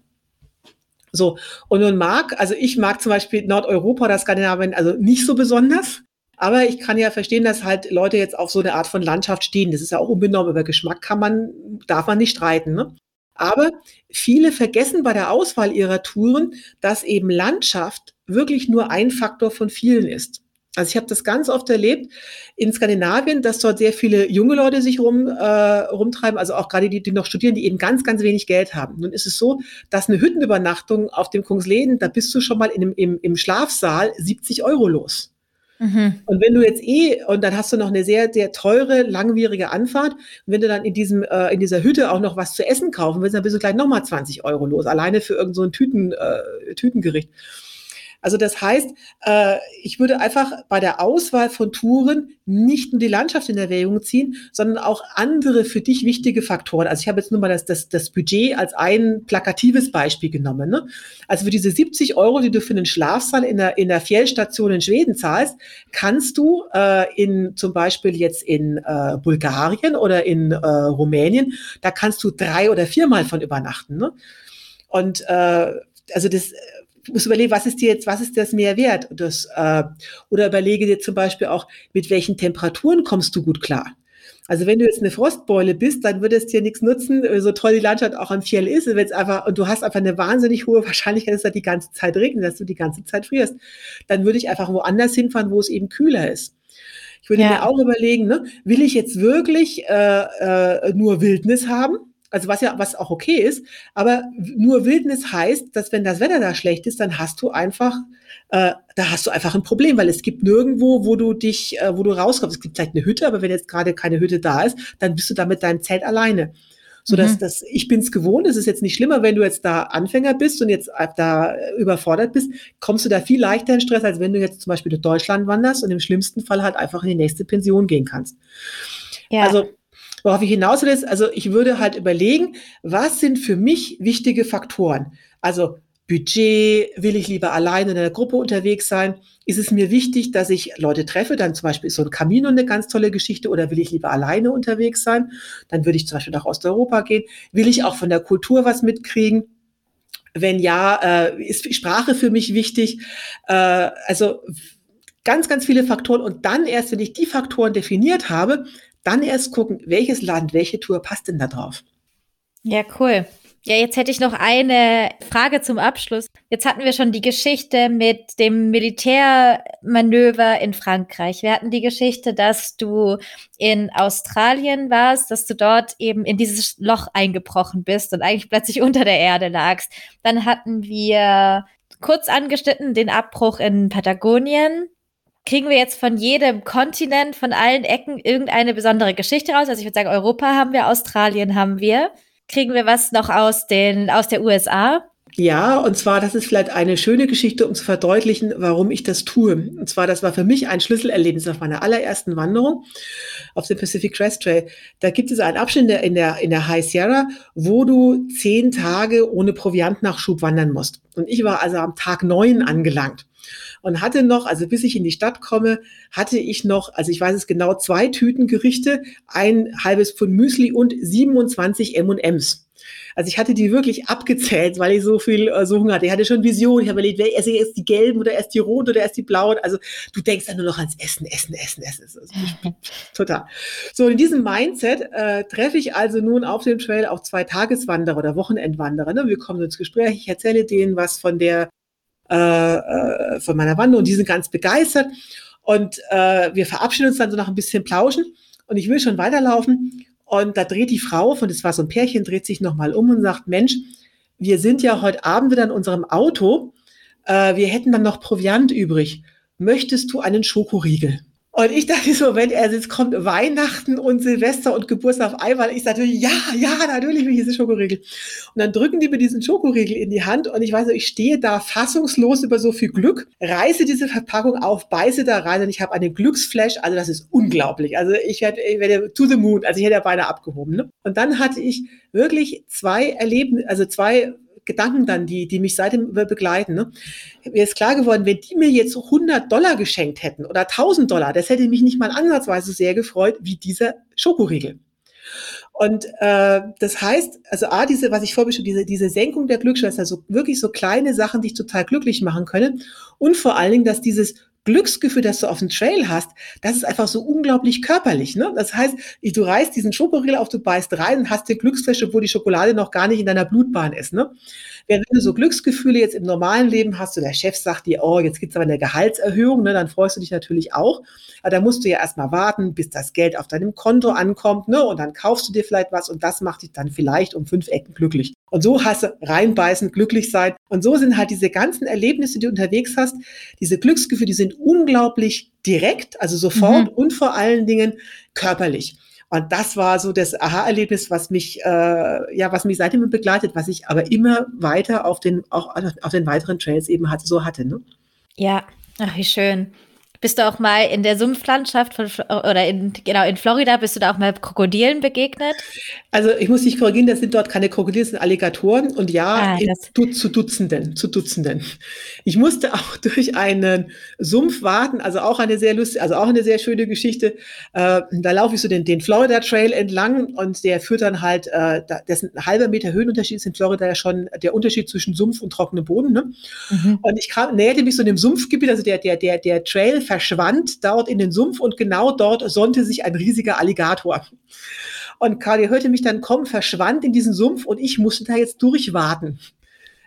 So, und nun mag, also ich mag zum Beispiel Nordeuropa oder Skandinavien also nicht so besonders, aber ich kann ja verstehen, dass halt Leute jetzt auf so eine Art von Landschaft stehen. Das ist ja auch unbenommen. Über Geschmack kann man, darf man nicht streiten. Ne? Aber viele vergessen bei der Auswahl ihrer Touren, dass eben Landschaft wirklich nur ein Faktor von vielen ist. Also ich habe das ganz oft erlebt in Skandinavien, dass dort sehr viele junge Leute sich rum, äh, rumtreiben, also auch gerade die, die noch studieren, die eben ganz, ganz wenig Geld haben. Nun ist es so, dass eine Hüttenübernachtung auf dem Kungsleden, da bist du schon mal in dem, im, im Schlafsaal 70 Euro los. Mhm. Und wenn du jetzt eh, und dann hast du noch eine sehr, sehr teure, langwierige Anfahrt, und wenn du dann in diesem, äh, in dieser Hütte auch noch was zu essen kaufen willst, dann bist du gleich nochmal 20 Euro los, alleine für irgendein so Tüten, äh, Tütengericht. Also das heißt, äh, ich würde einfach bei der Auswahl von Touren nicht nur die Landschaft in Erwägung ziehen, sondern auch andere für dich wichtige Faktoren. Also ich habe jetzt nur mal das, das, das Budget als ein plakatives Beispiel genommen. Ne? Also für diese 70 Euro, die du für einen Schlafsaal in der, in der Fjellstation in Schweden zahlst, kannst du äh, in zum Beispiel jetzt in äh, Bulgarien oder in äh, Rumänien, da kannst du drei oder viermal von übernachten. Ne? Und äh, also das Du musst überlegen, was ist dir jetzt, was ist das mehr wert? Das, äh, oder überlege dir zum Beispiel auch, mit welchen Temperaturen kommst du gut klar? Also wenn du jetzt eine Frostbeule bist, dann würde es dir nichts nutzen, äh, so toll die Landschaft auch am Fjell ist, wenn es einfach, und du hast einfach eine wahnsinnig hohe Wahrscheinlichkeit, dass es da die ganze Zeit regnet, dass du die ganze Zeit frierst. Dann würde ich einfach woanders hinfahren, wo es eben kühler ist. Ich würde ja. mir auch überlegen, ne, will ich jetzt wirklich äh, äh, nur Wildnis haben? Also was ja, was auch okay ist, aber nur Wildnis heißt, dass wenn das Wetter da schlecht ist, dann hast du einfach, äh, da hast du einfach ein Problem, weil es gibt nirgendwo, wo du dich, äh, wo du rauskommst. Es gibt vielleicht eine Hütte, aber wenn jetzt gerade keine Hütte da ist, dann bist du da mit deinem Zelt alleine. So dass mhm. das, ich bin's gewohnt, es ist jetzt nicht schlimmer, wenn du jetzt da Anfänger bist und jetzt da überfordert bist, kommst du da viel leichter in Stress, als wenn du jetzt zum Beispiel durch Deutschland wanderst und im schlimmsten Fall halt einfach in die nächste Pension gehen kannst. Ja. Also Worauf ich hinaus will, ist, also ich würde halt überlegen, was sind für mich wichtige Faktoren? Also Budget, will ich lieber alleine in einer Gruppe unterwegs sein? Ist es mir wichtig, dass ich Leute treffe? Dann zum Beispiel ist so ein Camino eine ganz tolle Geschichte oder will ich lieber alleine unterwegs sein? Dann würde ich zum Beispiel nach Osteuropa gehen. Will ich auch von der Kultur was mitkriegen? Wenn ja, äh, ist Sprache für mich wichtig? Äh, also ganz, ganz viele Faktoren. Und dann erst, wenn ich die Faktoren definiert habe, dann erst gucken, welches Land, welche Tour passt denn da drauf. Ja, cool. Ja, jetzt hätte ich noch eine Frage zum Abschluss. Jetzt hatten wir schon die Geschichte mit dem Militärmanöver in Frankreich. Wir hatten die Geschichte, dass du in Australien warst, dass du dort eben in dieses Loch eingebrochen bist und eigentlich plötzlich unter der Erde lagst. Dann hatten wir kurz angeschnitten den Abbruch in Patagonien kriegen wir jetzt von jedem Kontinent, von allen Ecken irgendeine besondere Geschichte raus. Also ich würde sagen, Europa haben wir, Australien haben wir. Kriegen wir was noch aus den, aus der USA? Ja, und zwar, das ist vielleicht eine schöne Geschichte, um zu verdeutlichen, warum ich das tue. Und zwar, das war für mich ein Schlüsselerlebnis auf meiner allerersten Wanderung auf dem Pacific Crest Trail. Da gibt es einen Abschnitt in der, in der High Sierra, wo du zehn Tage ohne Proviantnachschub wandern musst. Und ich war also am Tag neun angelangt und hatte noch, also bis ich in die Stadt komme, hatte ich noch, also ich weiß es genau, zwei Tüten Gerichte, ein halbes Pfund Müsli und 27 M&Ms. Also ich hatte die wirklich abgezählt, weil ich so viel äh, so Hunger hatte. Ich hatte schon Visionen. Ich habe überlegt, wer esse ich erst die gelben oder erst die roten oder erst die blauen. Also du denkst dann nur noch ans Essen, Essen, Essen, Essen. total. So, in diesem Mindset äh, treffe ich also nun auf dem Trail auch zwei Tageswanderer oder Wochenendwanderer. Ne? Wir kommen ins Gespräch. Ich erzähle denen was von der äh, äh, von meiner Wanderung und die sind ganz begeistert. Und äh, wir verabschieden uns dann so nach ein bisschen Plauschen. Und ich will schon weiterlaufen. Und da dreht die Frau, von das war so ein Pärchen, dreht sich nochmal um und sagt, Mensch, wir sind ja heute Abend wieder in unserem Auto. Äh, wir hätten dann noch Proviant übrig. Möchtest du einen Schokoriegel? Und ich dachte so, wenn er jetzt kommt Weihnachten und Silvester und Geburtstag auf einmal, ich sage natürlich, ja, ja, natürlich will ich diese Schokoriegel. Und dann drücken die mir diesen Schokoriegel in die Hand und ich weiß, ich stehe da fassungslos über so viel Glück, reiße diese Verpackung auf, beiße da rein und ich habe einen Glücksflash. Also das ist unglaublich. Also ich werde, ich werde to the moon. Also ich hätte ja beinahe abgehoben. Ne? Und dann hatte ich wirklich zwei Erlebnisse, also zwei Gedanken dann, die, die mich seitdem begleiten. Ne? Mir ist klar geworden, wenn die mir jetzt 100 Dollar geschenkt hätten oder 1000 Dollar, das hätte mich nicht mal ansatzweise sehr gefreut wie dieser Schokoriegel. Und äh, das heißt, also A, diese, was ich vorbeschrieben, diese, diese Senkung der Glücksschwester, so wirklich so kleine Sachen, die dich total glücklich machen können. Und vor allen Dingen, dass dieses Glücksgefühl, das du auf dem Trail hast, das ist einfach so unglaublich körperlich. Ne? Das heißt, du reißt diesen Schokoriegel auf, du beißt rein und hast die Glücksfläche, wo die Schokolade noch gar nicht in deiner Blutbahn ist. Ne? Wenn du so Glücksgefühle jetzt im normalen Leben hast, so der Chef sagt dir, oh, jetzt gibt's aber eine Gehaltserhöhung, ne, dann freust du dich natürlich auch. Aber da musst du ja erstmal warten, bis das Geld auf deinem Konto ankommt, ne? Und dann kaufst du dir vielleicht was und das macht dich dann vielleicht um fünf Ecken glücklich. Und so hast du reinbeißen, glücklich sein. Und so sind halt diese ganzen Erlebnisse, die du unterwegs hast, diese Glücksgefühle, die sind unglaublich direkt, also sofort mhm. und vor allen Dingen körperlich. Und das war so das Aha-Erlebnis, was mich, äh, ja, was mich seitdem begleitet, was ich aber immer weiter auf den, auch auf den weiteren Trails eben hatte, so hatte. Ne? Ja, ach, wie schön. Bist du auch mal in der Sumpflandschaft von, oder in, genau, in Florida, bist du da auch mal Krokodilen begegnet? Also ich muss dich korrigieren, das sind dort keine Krokodile, das sind Alligatoren und ja, ah, in, zu Dutzenden, zu Dutzenden. Ich musste auch durch einen Sumpf warten, also auch eine sehr lustige, also auch eine sehr schöne Geschichte. Äh, da laufe ich so den, den Florida Trail entlang und der führt dann halt, äh, da, das ist ein halber Meter Höhenunterschied, ist in Florida ja schon der Unterschied zwischen Sumpf und trockenem Boden. Ne? Mhm. Und ich kam, näherte mich so dem Sumpfgebiet, also der, der, der, der Trail verschwand dort in den Sumpf und genau dort sonnte sich ein riesiger Alligator. Und Cardi hörte mich dann kommen, verschwand in diesen Sumpf und ich musste da jetzt durchwarten.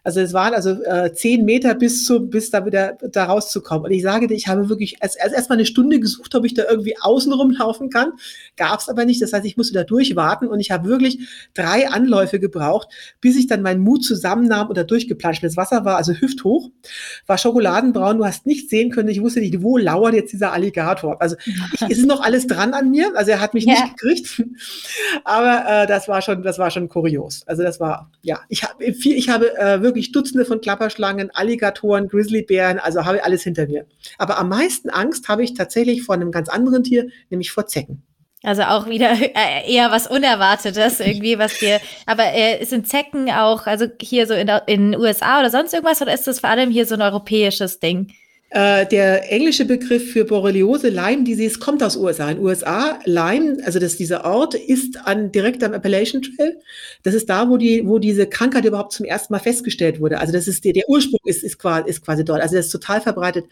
Also es waren also äh, zehn Meter bis zu, bis da wieder da rauszukommen. Und ich sage dir, ich habe wirklich erst, erst erst mal eine Stunde gesucht, ob ich da irgendwie außen rumlaufen kann. Gab es aber nicht. Das heißt, ich musste da durchwarten und ich habe wirklich drei Anläufe gebraucht, bis ich dann meinen Mut zusammennahm und da durchgeplanscht. Das Wasser war also hüfthoch, war schokoladenbraun. Du hast nichts sehen können. Ich wusste nicht, wo lauert jetzt dieser Alligator. Also ich, es ist noch alles dran an mir. Also er hat mich ja. nicht gekriegt. Aber äh, das war schon, das war schon kurios. Also das war, ja, ich habe viel, ich habe äh, wirklich Dutzende von Klapperschlangen, Alligatoren, Grizzlybären, also habe ich alles hinter mir. Aber am meisten Angst habe ich tatsächlich vor einem ganz anderen Tier, nämlich vor Zecken. Also auch wieder äh, eher was Unerwartetes irgendwie, was wir, aber äh, sind Zecken auch, also hier so in den USA oder sonst irgendwas, oder ist das vor allem hier so ein europäisches Ding? Äh, der englische Begriff für Borreliose, Lyme Disease, kommt aus USA. In USA, Lyme, also das, dieser Ort ist an, direkt am Appalachian Trail. Das ist da, wo die, wo diese Krankheit überhaupt zum ersten Mal festgestellt wurde. Also das ist der, der Ursprung ist, ist, quasi, ist quasi dort. Also das ist total verbreitet.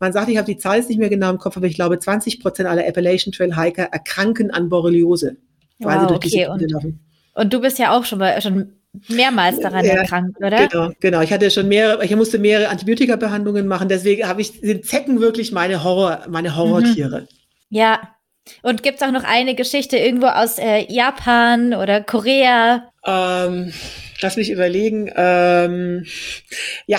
Man sagt, ich habe die Zahl jetzt nicht mehr genau im Kopf, aber ich glaube, 20 Prozent aller Appalachian Trail Hiker erkranken an Borreliose. Wow, okay. Und, und, du bist ja auch schon mal schon mehrmals daran ja, erkrankt, oder? Genau, genau. Ich hatte schon mehrere, ich musste mehrere Antibiotika-Behandlungen machen, deswegen habe ich, sind Zecken wirklich meine Horror, meine Horrortiere. Mhm. Ja. Und gibt es auch noch eine Geschichte irgendwo aus äh, Japan oder Korea? Ähm, lass mich überlegen. Ähm, ja,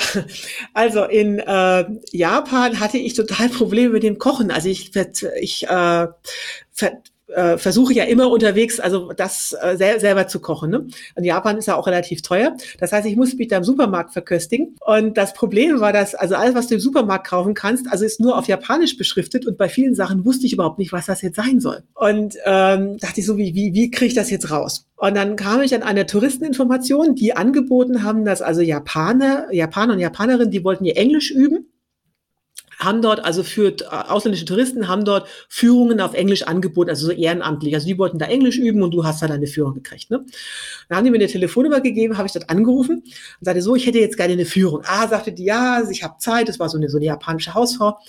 also in äh, Japan hatte ich total Probleme mit dem Kochen. Also ich, ich äh, äh, versuche ja immer unterwegs, also das äh, sel selber zu kochen. Ne? In Japan ist ja auch relativ teuer. Das heißt, ich muss mich da im Supermarkt verköstigen. Und das Problem war, dass also alles, was du im Supermarkt kaufen kannst, also ist nur auf Japanisch beschriftet und bei vielen Sachen wusste ich überhaupt nicht, was das jetzt sein soll. Und ähm, dachte ich so, wie, wie, wie kriege ich das jetzt raus? Und dann kam ich an eine Touristeninformation, die angeboten haben, dass also Japaner, Japaner und Japanerinnen, die wollten ihr Englisch üben haben dort, also für äh, ausländische Touristen, haben dort Führungen auf Englisch angeboten, also so ehrenamtlich. Also die wollten da Englisch üben und du hast dann eine Führung gekriegt. Ne? Dann haben die mir eine Telefonnummer gegeben, habe ich dort angerufen und sagte so, ich hätte jetzt gerne eine Führung. Ah, sagte die, ja, ich habe Zeit, das war so eine, so eine japanische Hausfrau.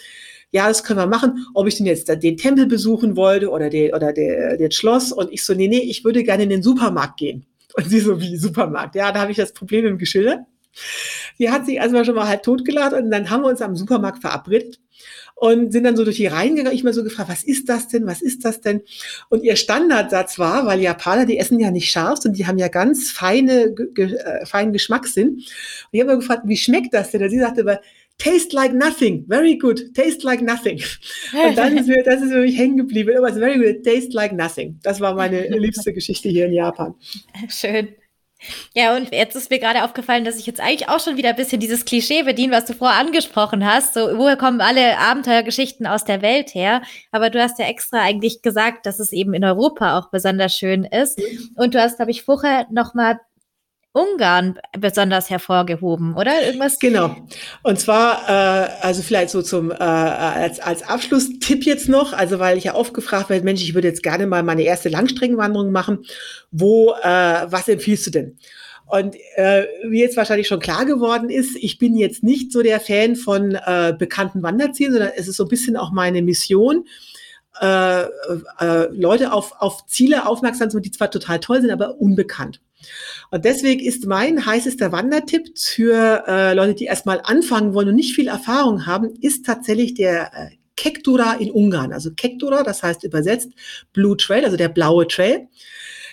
Ja, das können wir machen. Ob ich denn jetzt den Tempel besuchen wollte oder, den, oder der, den Schloss. Und ich so, nee, nee, ich würde gerne in den Supermarkt gehen. Und sie so, wie Supermarkt? Ja, da habe ich das Problem im geschildert. Die hat sich erstmal schon mal halt totgelacht und dann haben wir uns am Supermarkt verabredet und sind dann so durch die Reihen gegangen. Ich mal so gefragt, was ist das denn? Was ist das denn? Und ihr Standardsatz war, weil Japaner, die essen ja nicht scharf und die haben ja ganz feine, ge, äh, feinen Geschmackssinn. Und ich habe mal gefragt, wie schmeckt das denn? Und sie sagte, aber Taste like nothing, very good, taste like nothing. Und dann ist mir, das ist für mich hängen geblieben. It was very good, taste like nothing. Das war meine liebste Geschichte hier in Japan. Schön. Ja, und jetzt ist mir gerade aufgefallen, dass ich jetzt eigentlich auch schon wieder ein bisschen dieses Klischee bediene, was du vorher angesprochen hast. So, woher kommen alle Abenteuergeschichten aus der Welt her? Aber du hast ja extra eigentlich gesagt, dass es eben in Europa auch besonders schön ist. Und du hast, glaube ich, vorher nochmal Ungarn besonders hervorgehoben, oder? Irgendwas? Genau. Und zwar, äh, also vielleicht so zum äh, als, als Abschlusstipp jetzt noch, also weil ich ja oft gefragt werde, Mensch, ich würde jetzt gerne mal meine erste Langstreckenwanderung machen. Wo, äh, was empfiehlst du denn? Und äh, wie jetzt wahrscheinlich schon klar geworden ist, ich bin jetzt nicht so der Fan von äh, bekannten Wanderzielen, sondern es ist so ein bisschen auch meine Mission, äh, äh, Leute auf, auf Ziele aufmerksam zu machen, die zwar total toll sind, aber unbekannt. Und deswegen ist mein heißester Wandertipp für äh, Leute, die erstmal anfangen wollen und nicht viel Erfahrung haben, ist tatsächlich der äh, Kektura in Ungarn. Also Kektura, das heißt übersetzt Blue Trail, also der blaue Trail.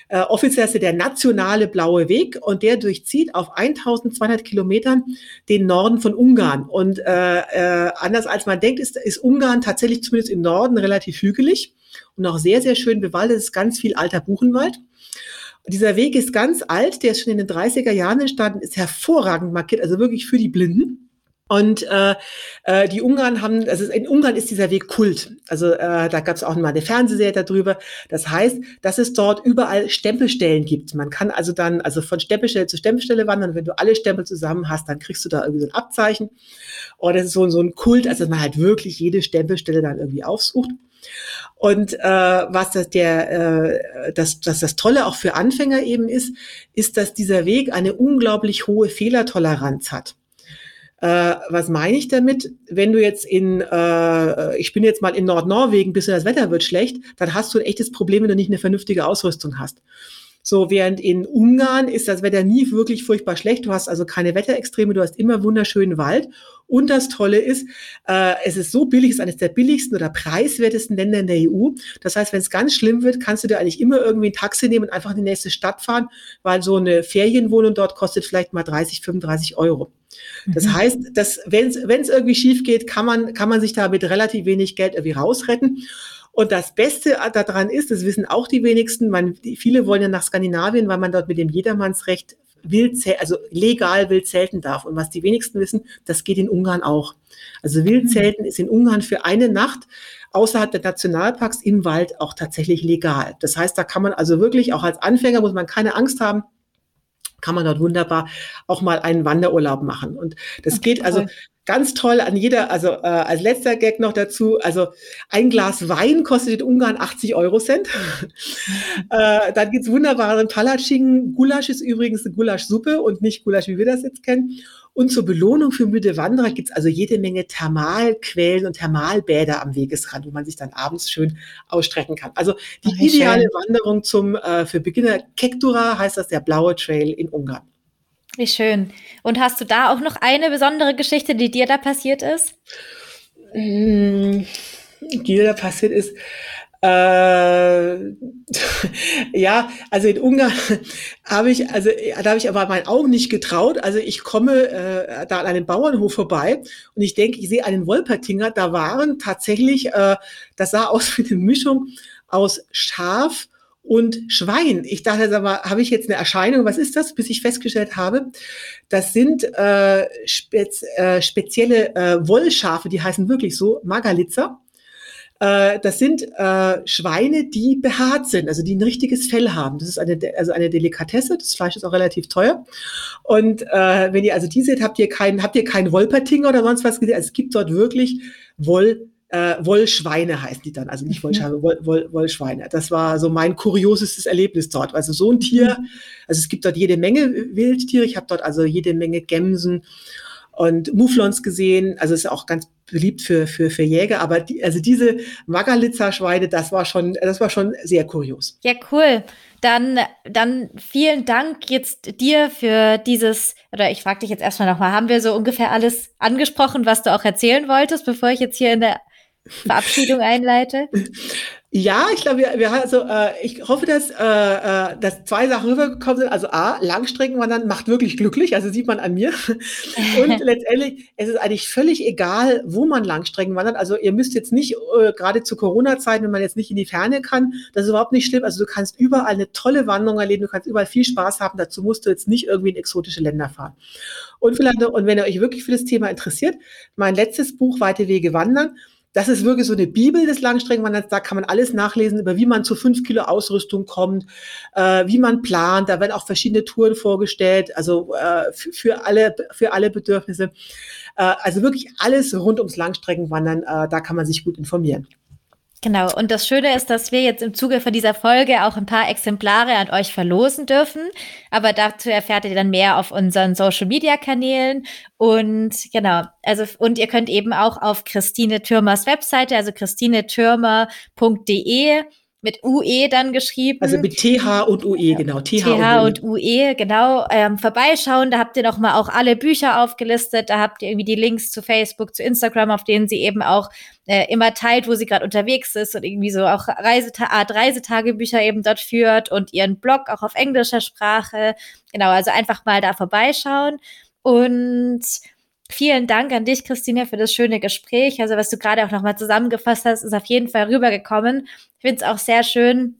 Äh, offiziell ist er der nationale blaue Weg und der durchzieht auf 1200 Kilometern den Norden von Ungarn. Und äh, äh, anders als man denkt, ist, ist Ungarn tatsächlich zumindest im Norden relativ hügelig und auch sehr, sehr schön bewaldet. Es ist ganz viel alter Buchenwald. Dieser Weg ist ganz alt, der ist schon in den 30er Jahren entstanden, ist hervorragend markiert, also wirklich für die Blinden. Und äh, äh, die Ungarn haben, also in Ungarn ist dieser Weg Kult. Also äh, da gab es auch mal eine Fernsehserie darüber. Das heißt, dass es dort überall Stempelstellen gibt. Man kann also dann also von Stempelstelle zu Stempelstelle wandern. Wenn du alle Stempel zusammen hast, dann kriegst du da irgendwie so ein Abzeichen. Und das ist so, so ein Kult, also dass man halt wirklich jede Stempelstelle dann irgendwie aufsucht. Und äh, was das der äh, das, das das Tolle auch für Anfänger eben ist, ist, dass dieser Weg eine unglaublich hohe Fehlertoleranz hat. Äh, was meine ich damit? Wenn du jetzt in, äh, ich bin jetzt mal in Nordnorwegen, bis das Wetter wird schlecht, dann hast du ein echtes Problem, wenn du nicht eine vernünftige Ausrüstung hast. So, während in Ungarn ist das Wetter nie wirklich furchtbar schlecht. Du hast also keine Wetterextreme, du hast immer wunderschönen Wald. Und das Tolle ist, äh, es ist so billig, es ist eines der billigsten oder preiswertesten Länder in der EU. Das heißt, wenn es ganz schlimm wird, kannst du dir eigentlich immer irgendwie ein Taxi nehmen und einfach in die nächste Stadt fahren, weil so eine Ferienwohnung dort kostet vielleicht mal 30, 35 Euro. Das mhm. heißt, dass wenn es irgendwie schief geht, kann man, kann man sich da mit relativ wenig Geld irgendwie rausretten. Und das Beste daran ist, das wissen auch die wenigsten, man, viele wollen ja nach Skandinavien, weil man dort mit dem Jedermannsrecht wild, also legal wild zelten darf. Und was die wenigsten wissen, das geht in Ungarn auch. Also Wildzelten mhm. ist in Ungarn für eine Nacht außerhalb der Nationalparks im Wald auch tatsächlich legal. Das heißt, da kann man also wirklich, auch als Anfänger muss man keine Angst haben, kann man dort wunderbar auch mal einen Wanderurlaub machen. Und das okay, geht also ganz toll an jeder, also äh, als letzter Gag noch dazu, also ein Glas Wein kostet in Ungarn 80 Euro Cent. äh, dann gibt's wunderbaren Palatschingen. Gulasch ist übrigens eine Gulaschsuppe und nicht Gulasch, wie wir das jetzt kennen. Und zur Belohnung für müde Wanderer gibt's also jede Menge Thermalquellen und Thermalbäder am Wegesrand, wo man sich dann abends schön ausstrecken kann. Also die Ach, ideale schön. Wanderung zum äh, für Beginner Kektura heißt das der blaue Trail in Ungarn. Wie schön. Und hast du da auch noch eine besondere Geschichte, die dir da passiert ist? Hm, die dir da passiert ist. Äh, ja, also in Ungarn habe ich, also da habe ich aber meinen Augen nicht getraut. Also ich komme äh, da an einem Bauernhof vorbei und ich denke, ich sehe einen Wolpertinger. Da waren tatsächlich, äh, das sah aus wie eine Mischung aus Schaf und Schwein. Ich dachte, sag mal, habe ich jetzt eine Erscheinung? Was ist das? Bis ich festgestellt habe, das sind äh, spez äh, spezielle äh, Wollschafe, die heißen wirklich so Magalitzer. Äh, das sind äh, Schweine, die behaart sind, also die ein richtiges Fell haben. Das ist eine, also eine Delikatesse. Das Fleisch ist auch relativ teuer. Und äh, wenn ihr also die seht, habt ihr keinen, habt ihr keinen Wolperting oder sonst was gesehen. Also es gibt dort wirklich Woll äh, Wollschweine heißen die dann, also nicht mhm. Wollschweine, Woll, Woll, Wollschweine. Das war so mein kuriosestes Erlebnis dort. Also so ein Tier, mhm. also es gibt dort jede Menge Wildtiere. Ich habe dort also jede Menge Gämsen und Mufflons gesehen. Also ist auch ganz beliebt für, für, für Jäger. Aber die, also diese Magalitzer-Schweine, das war schon, das war schon sehr kurios. Ja, cool. Dann, dann vielen Dank jetzt dir für dieses, oder ich frage dich jetzt erstmal nochmal, haben wir so ungefähr alles angesprochen, was du auch erzählen wolltest, bevor ich jetzt hier in der Verabschiedung einleite? Ja, ich glaube, wir, wir also, äh, ich hoffe, dass, äh, äh, dass zwei Sachen rübergekommen sind. Also A, Langstreckenwandern macht wirklich glücklich, also sieht man an mir. Und letztendlich, es ist eigentlich völlig egal, wo man Langstrecken wandert. Also ihr müsst jetzt nicht, äh, gerade zu Corona-Zeiten, wenn man jetzt nicht in die Ferne kann, das ist überhaupt nicht schlimm. Also du kannst überall eine tolle Wanderung erleben, du kannst überall viel Spaß haben. Dazu musst du jetzt nicht irgendwie in exotische Länder fahren. Und vielleicht, und wenn ihr euch wirklich für das Thema interessiert, mein letztes Buch, Weite Wege wandern, das ist wirklich so eine Bibel des Langstreckenwanderns. Da kann man alles nachlesen, über wie man zu fünf Kilo Ausrüstung kommt, äh, wie man plant. Da werden auch verschiedene Touren vorgestellt, also äh, für, alle, für alle Bedürfnisse. Äh, also wirklich alles rund ums Langstreckenwandern. Äh, da kann man sich gut informieren. Genau, und das Schöne ist, dass wir jetzt im Zuge von dieser Folge auch ein paar Exemplare an euch verlosen dürfen. Aber dazu erfährt ihr dann mehr auf unseren Social Media Kanälen. Und genau, also, und ihr könnt eben auch auf Christine Türmers Webseite, also christinetürmer.de, mit UE dann geschrieben. Also mit TH und UE, genau. TH, TH und, UE, UE genau. Ähm, vorbeischauen, da habt ihr nochmal auch alle Bücher aufgelistet. Da habt ihr irgendwie die Links zu Facebook, zu Instagram, auf denen sie eben auch äh, immer teilt, wo sie gerade unterwegs ist und irgendwie so auch Reiseta Art Reisetagebücher eben dort führt und ihren Blog auch auf englischer Sprache. Genau, also einfach mal da vorbeischauen. Und Vielen Dank an dich, Christine, für das schöne Gespräch. Also, was du gerade auch nochmal zusammengefasst hast, ist auf jeden Fall rübergekommen. Ich finde es auch sehr schön,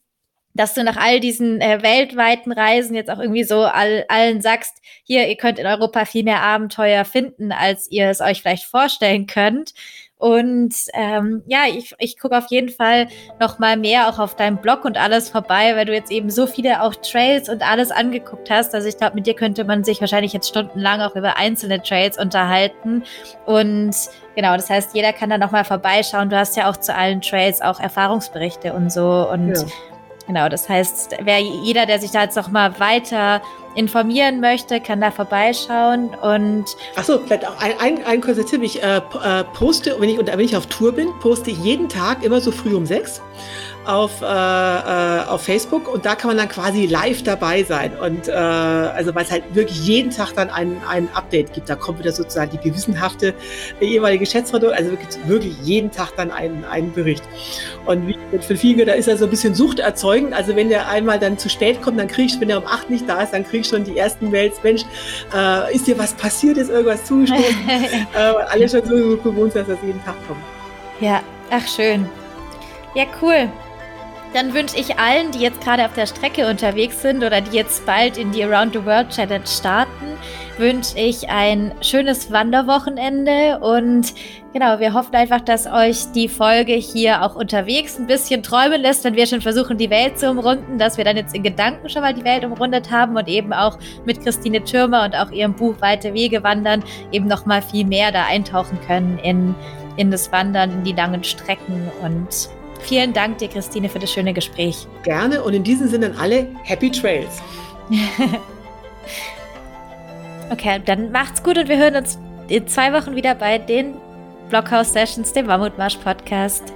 dass du nach all diesen äh, weltweiten Reisen jetzt auch irgendwie so all, allen sagst, hier, ihr könnt in Europa viel mehr Abenteuer finden, als ihr es euch vielleicht vorstellen könnt. Und ähm, ja, ich, ich gucke auf jeden Fall noch mal mehr auch auf deinem Blog und alles vorbei, weil du jetzt eben so viele auch Trails und alles angeguckt hast. Also ich glaube, mit dir könnte man sich wahrscheinlich jetzt stundenlang auch über einzelne Trails unterhalten. Und genau, das heißt, jeder kann da noch mal vorbeischauen. Du hast ja auch zu allen Trails auch Erfahrungsberichte und so. Und ja. Genau, das heißt, wer jeder, der sich da jetzt noch mal weiter informieren möchte, kann da vorbeischauen und. Achso, vielleicht auch ein, ein, ein kurzer Tipp. Ich äh, äh, poste, wenn ich, wenn ich auf Tour bin, poste ich jeden Tag immer so früh um sechs auf, äh, äh, auf Facebook und da kann man dann quasi live dabei sein. Und äh, also weil es halt wirklich jeden Tag dann ein, ein Update gibt. Da kommt wieder sozusagen die gewissenhafte ehemalige Geschäftsführung. Also gibt wirklich jeden Tag dann einen, einen Bericht. Und wie für viele, da ist er so ein bisschen Sucht erzeugend. Also wenn der einmal dann zu spät kommt, dann kriege ich, wenn er um acht nicht da ist, dann kriege ich schon die ersten Mails, Mensch, äh, ist dir was passiert, ist irgendwas zugestoßen? äh, alle schon so gewohnt, dass das jeden Tag kommt. Ja, ach schön. Ja, cool. Dann wünsche ich allen, die jetzt gerade auf der Strecke unterwegs sind oder die jetzt bald in die Around the World Challenge starten, wünsche ich ein schönes Wanderwochenende und genau, wir hoffen einfach, dass euch die Folge hier auch unterwegs ein bisschen träumen lässt, wenn wir schon versuchen, die Welt zu umrunden, dass wir dann jetzt in Gedanken schon mal die Welt umrundet haben und eben auch mit Christine Türmer und auch ihrem Buch Weite Wege wandern eben noch mal viel mehr da eintauchen können in, in das Wandern, in die langen Strecken und Vielen Dank dir, Christine, für das schöne Gespräch. Gerne und in diesem Sinne alle Happy Trails. okay, dann macht's gut und wir hören uns in zwei Wochen wieder bei den Blockhouse Sessions, dem Mammutmarsch Podcast.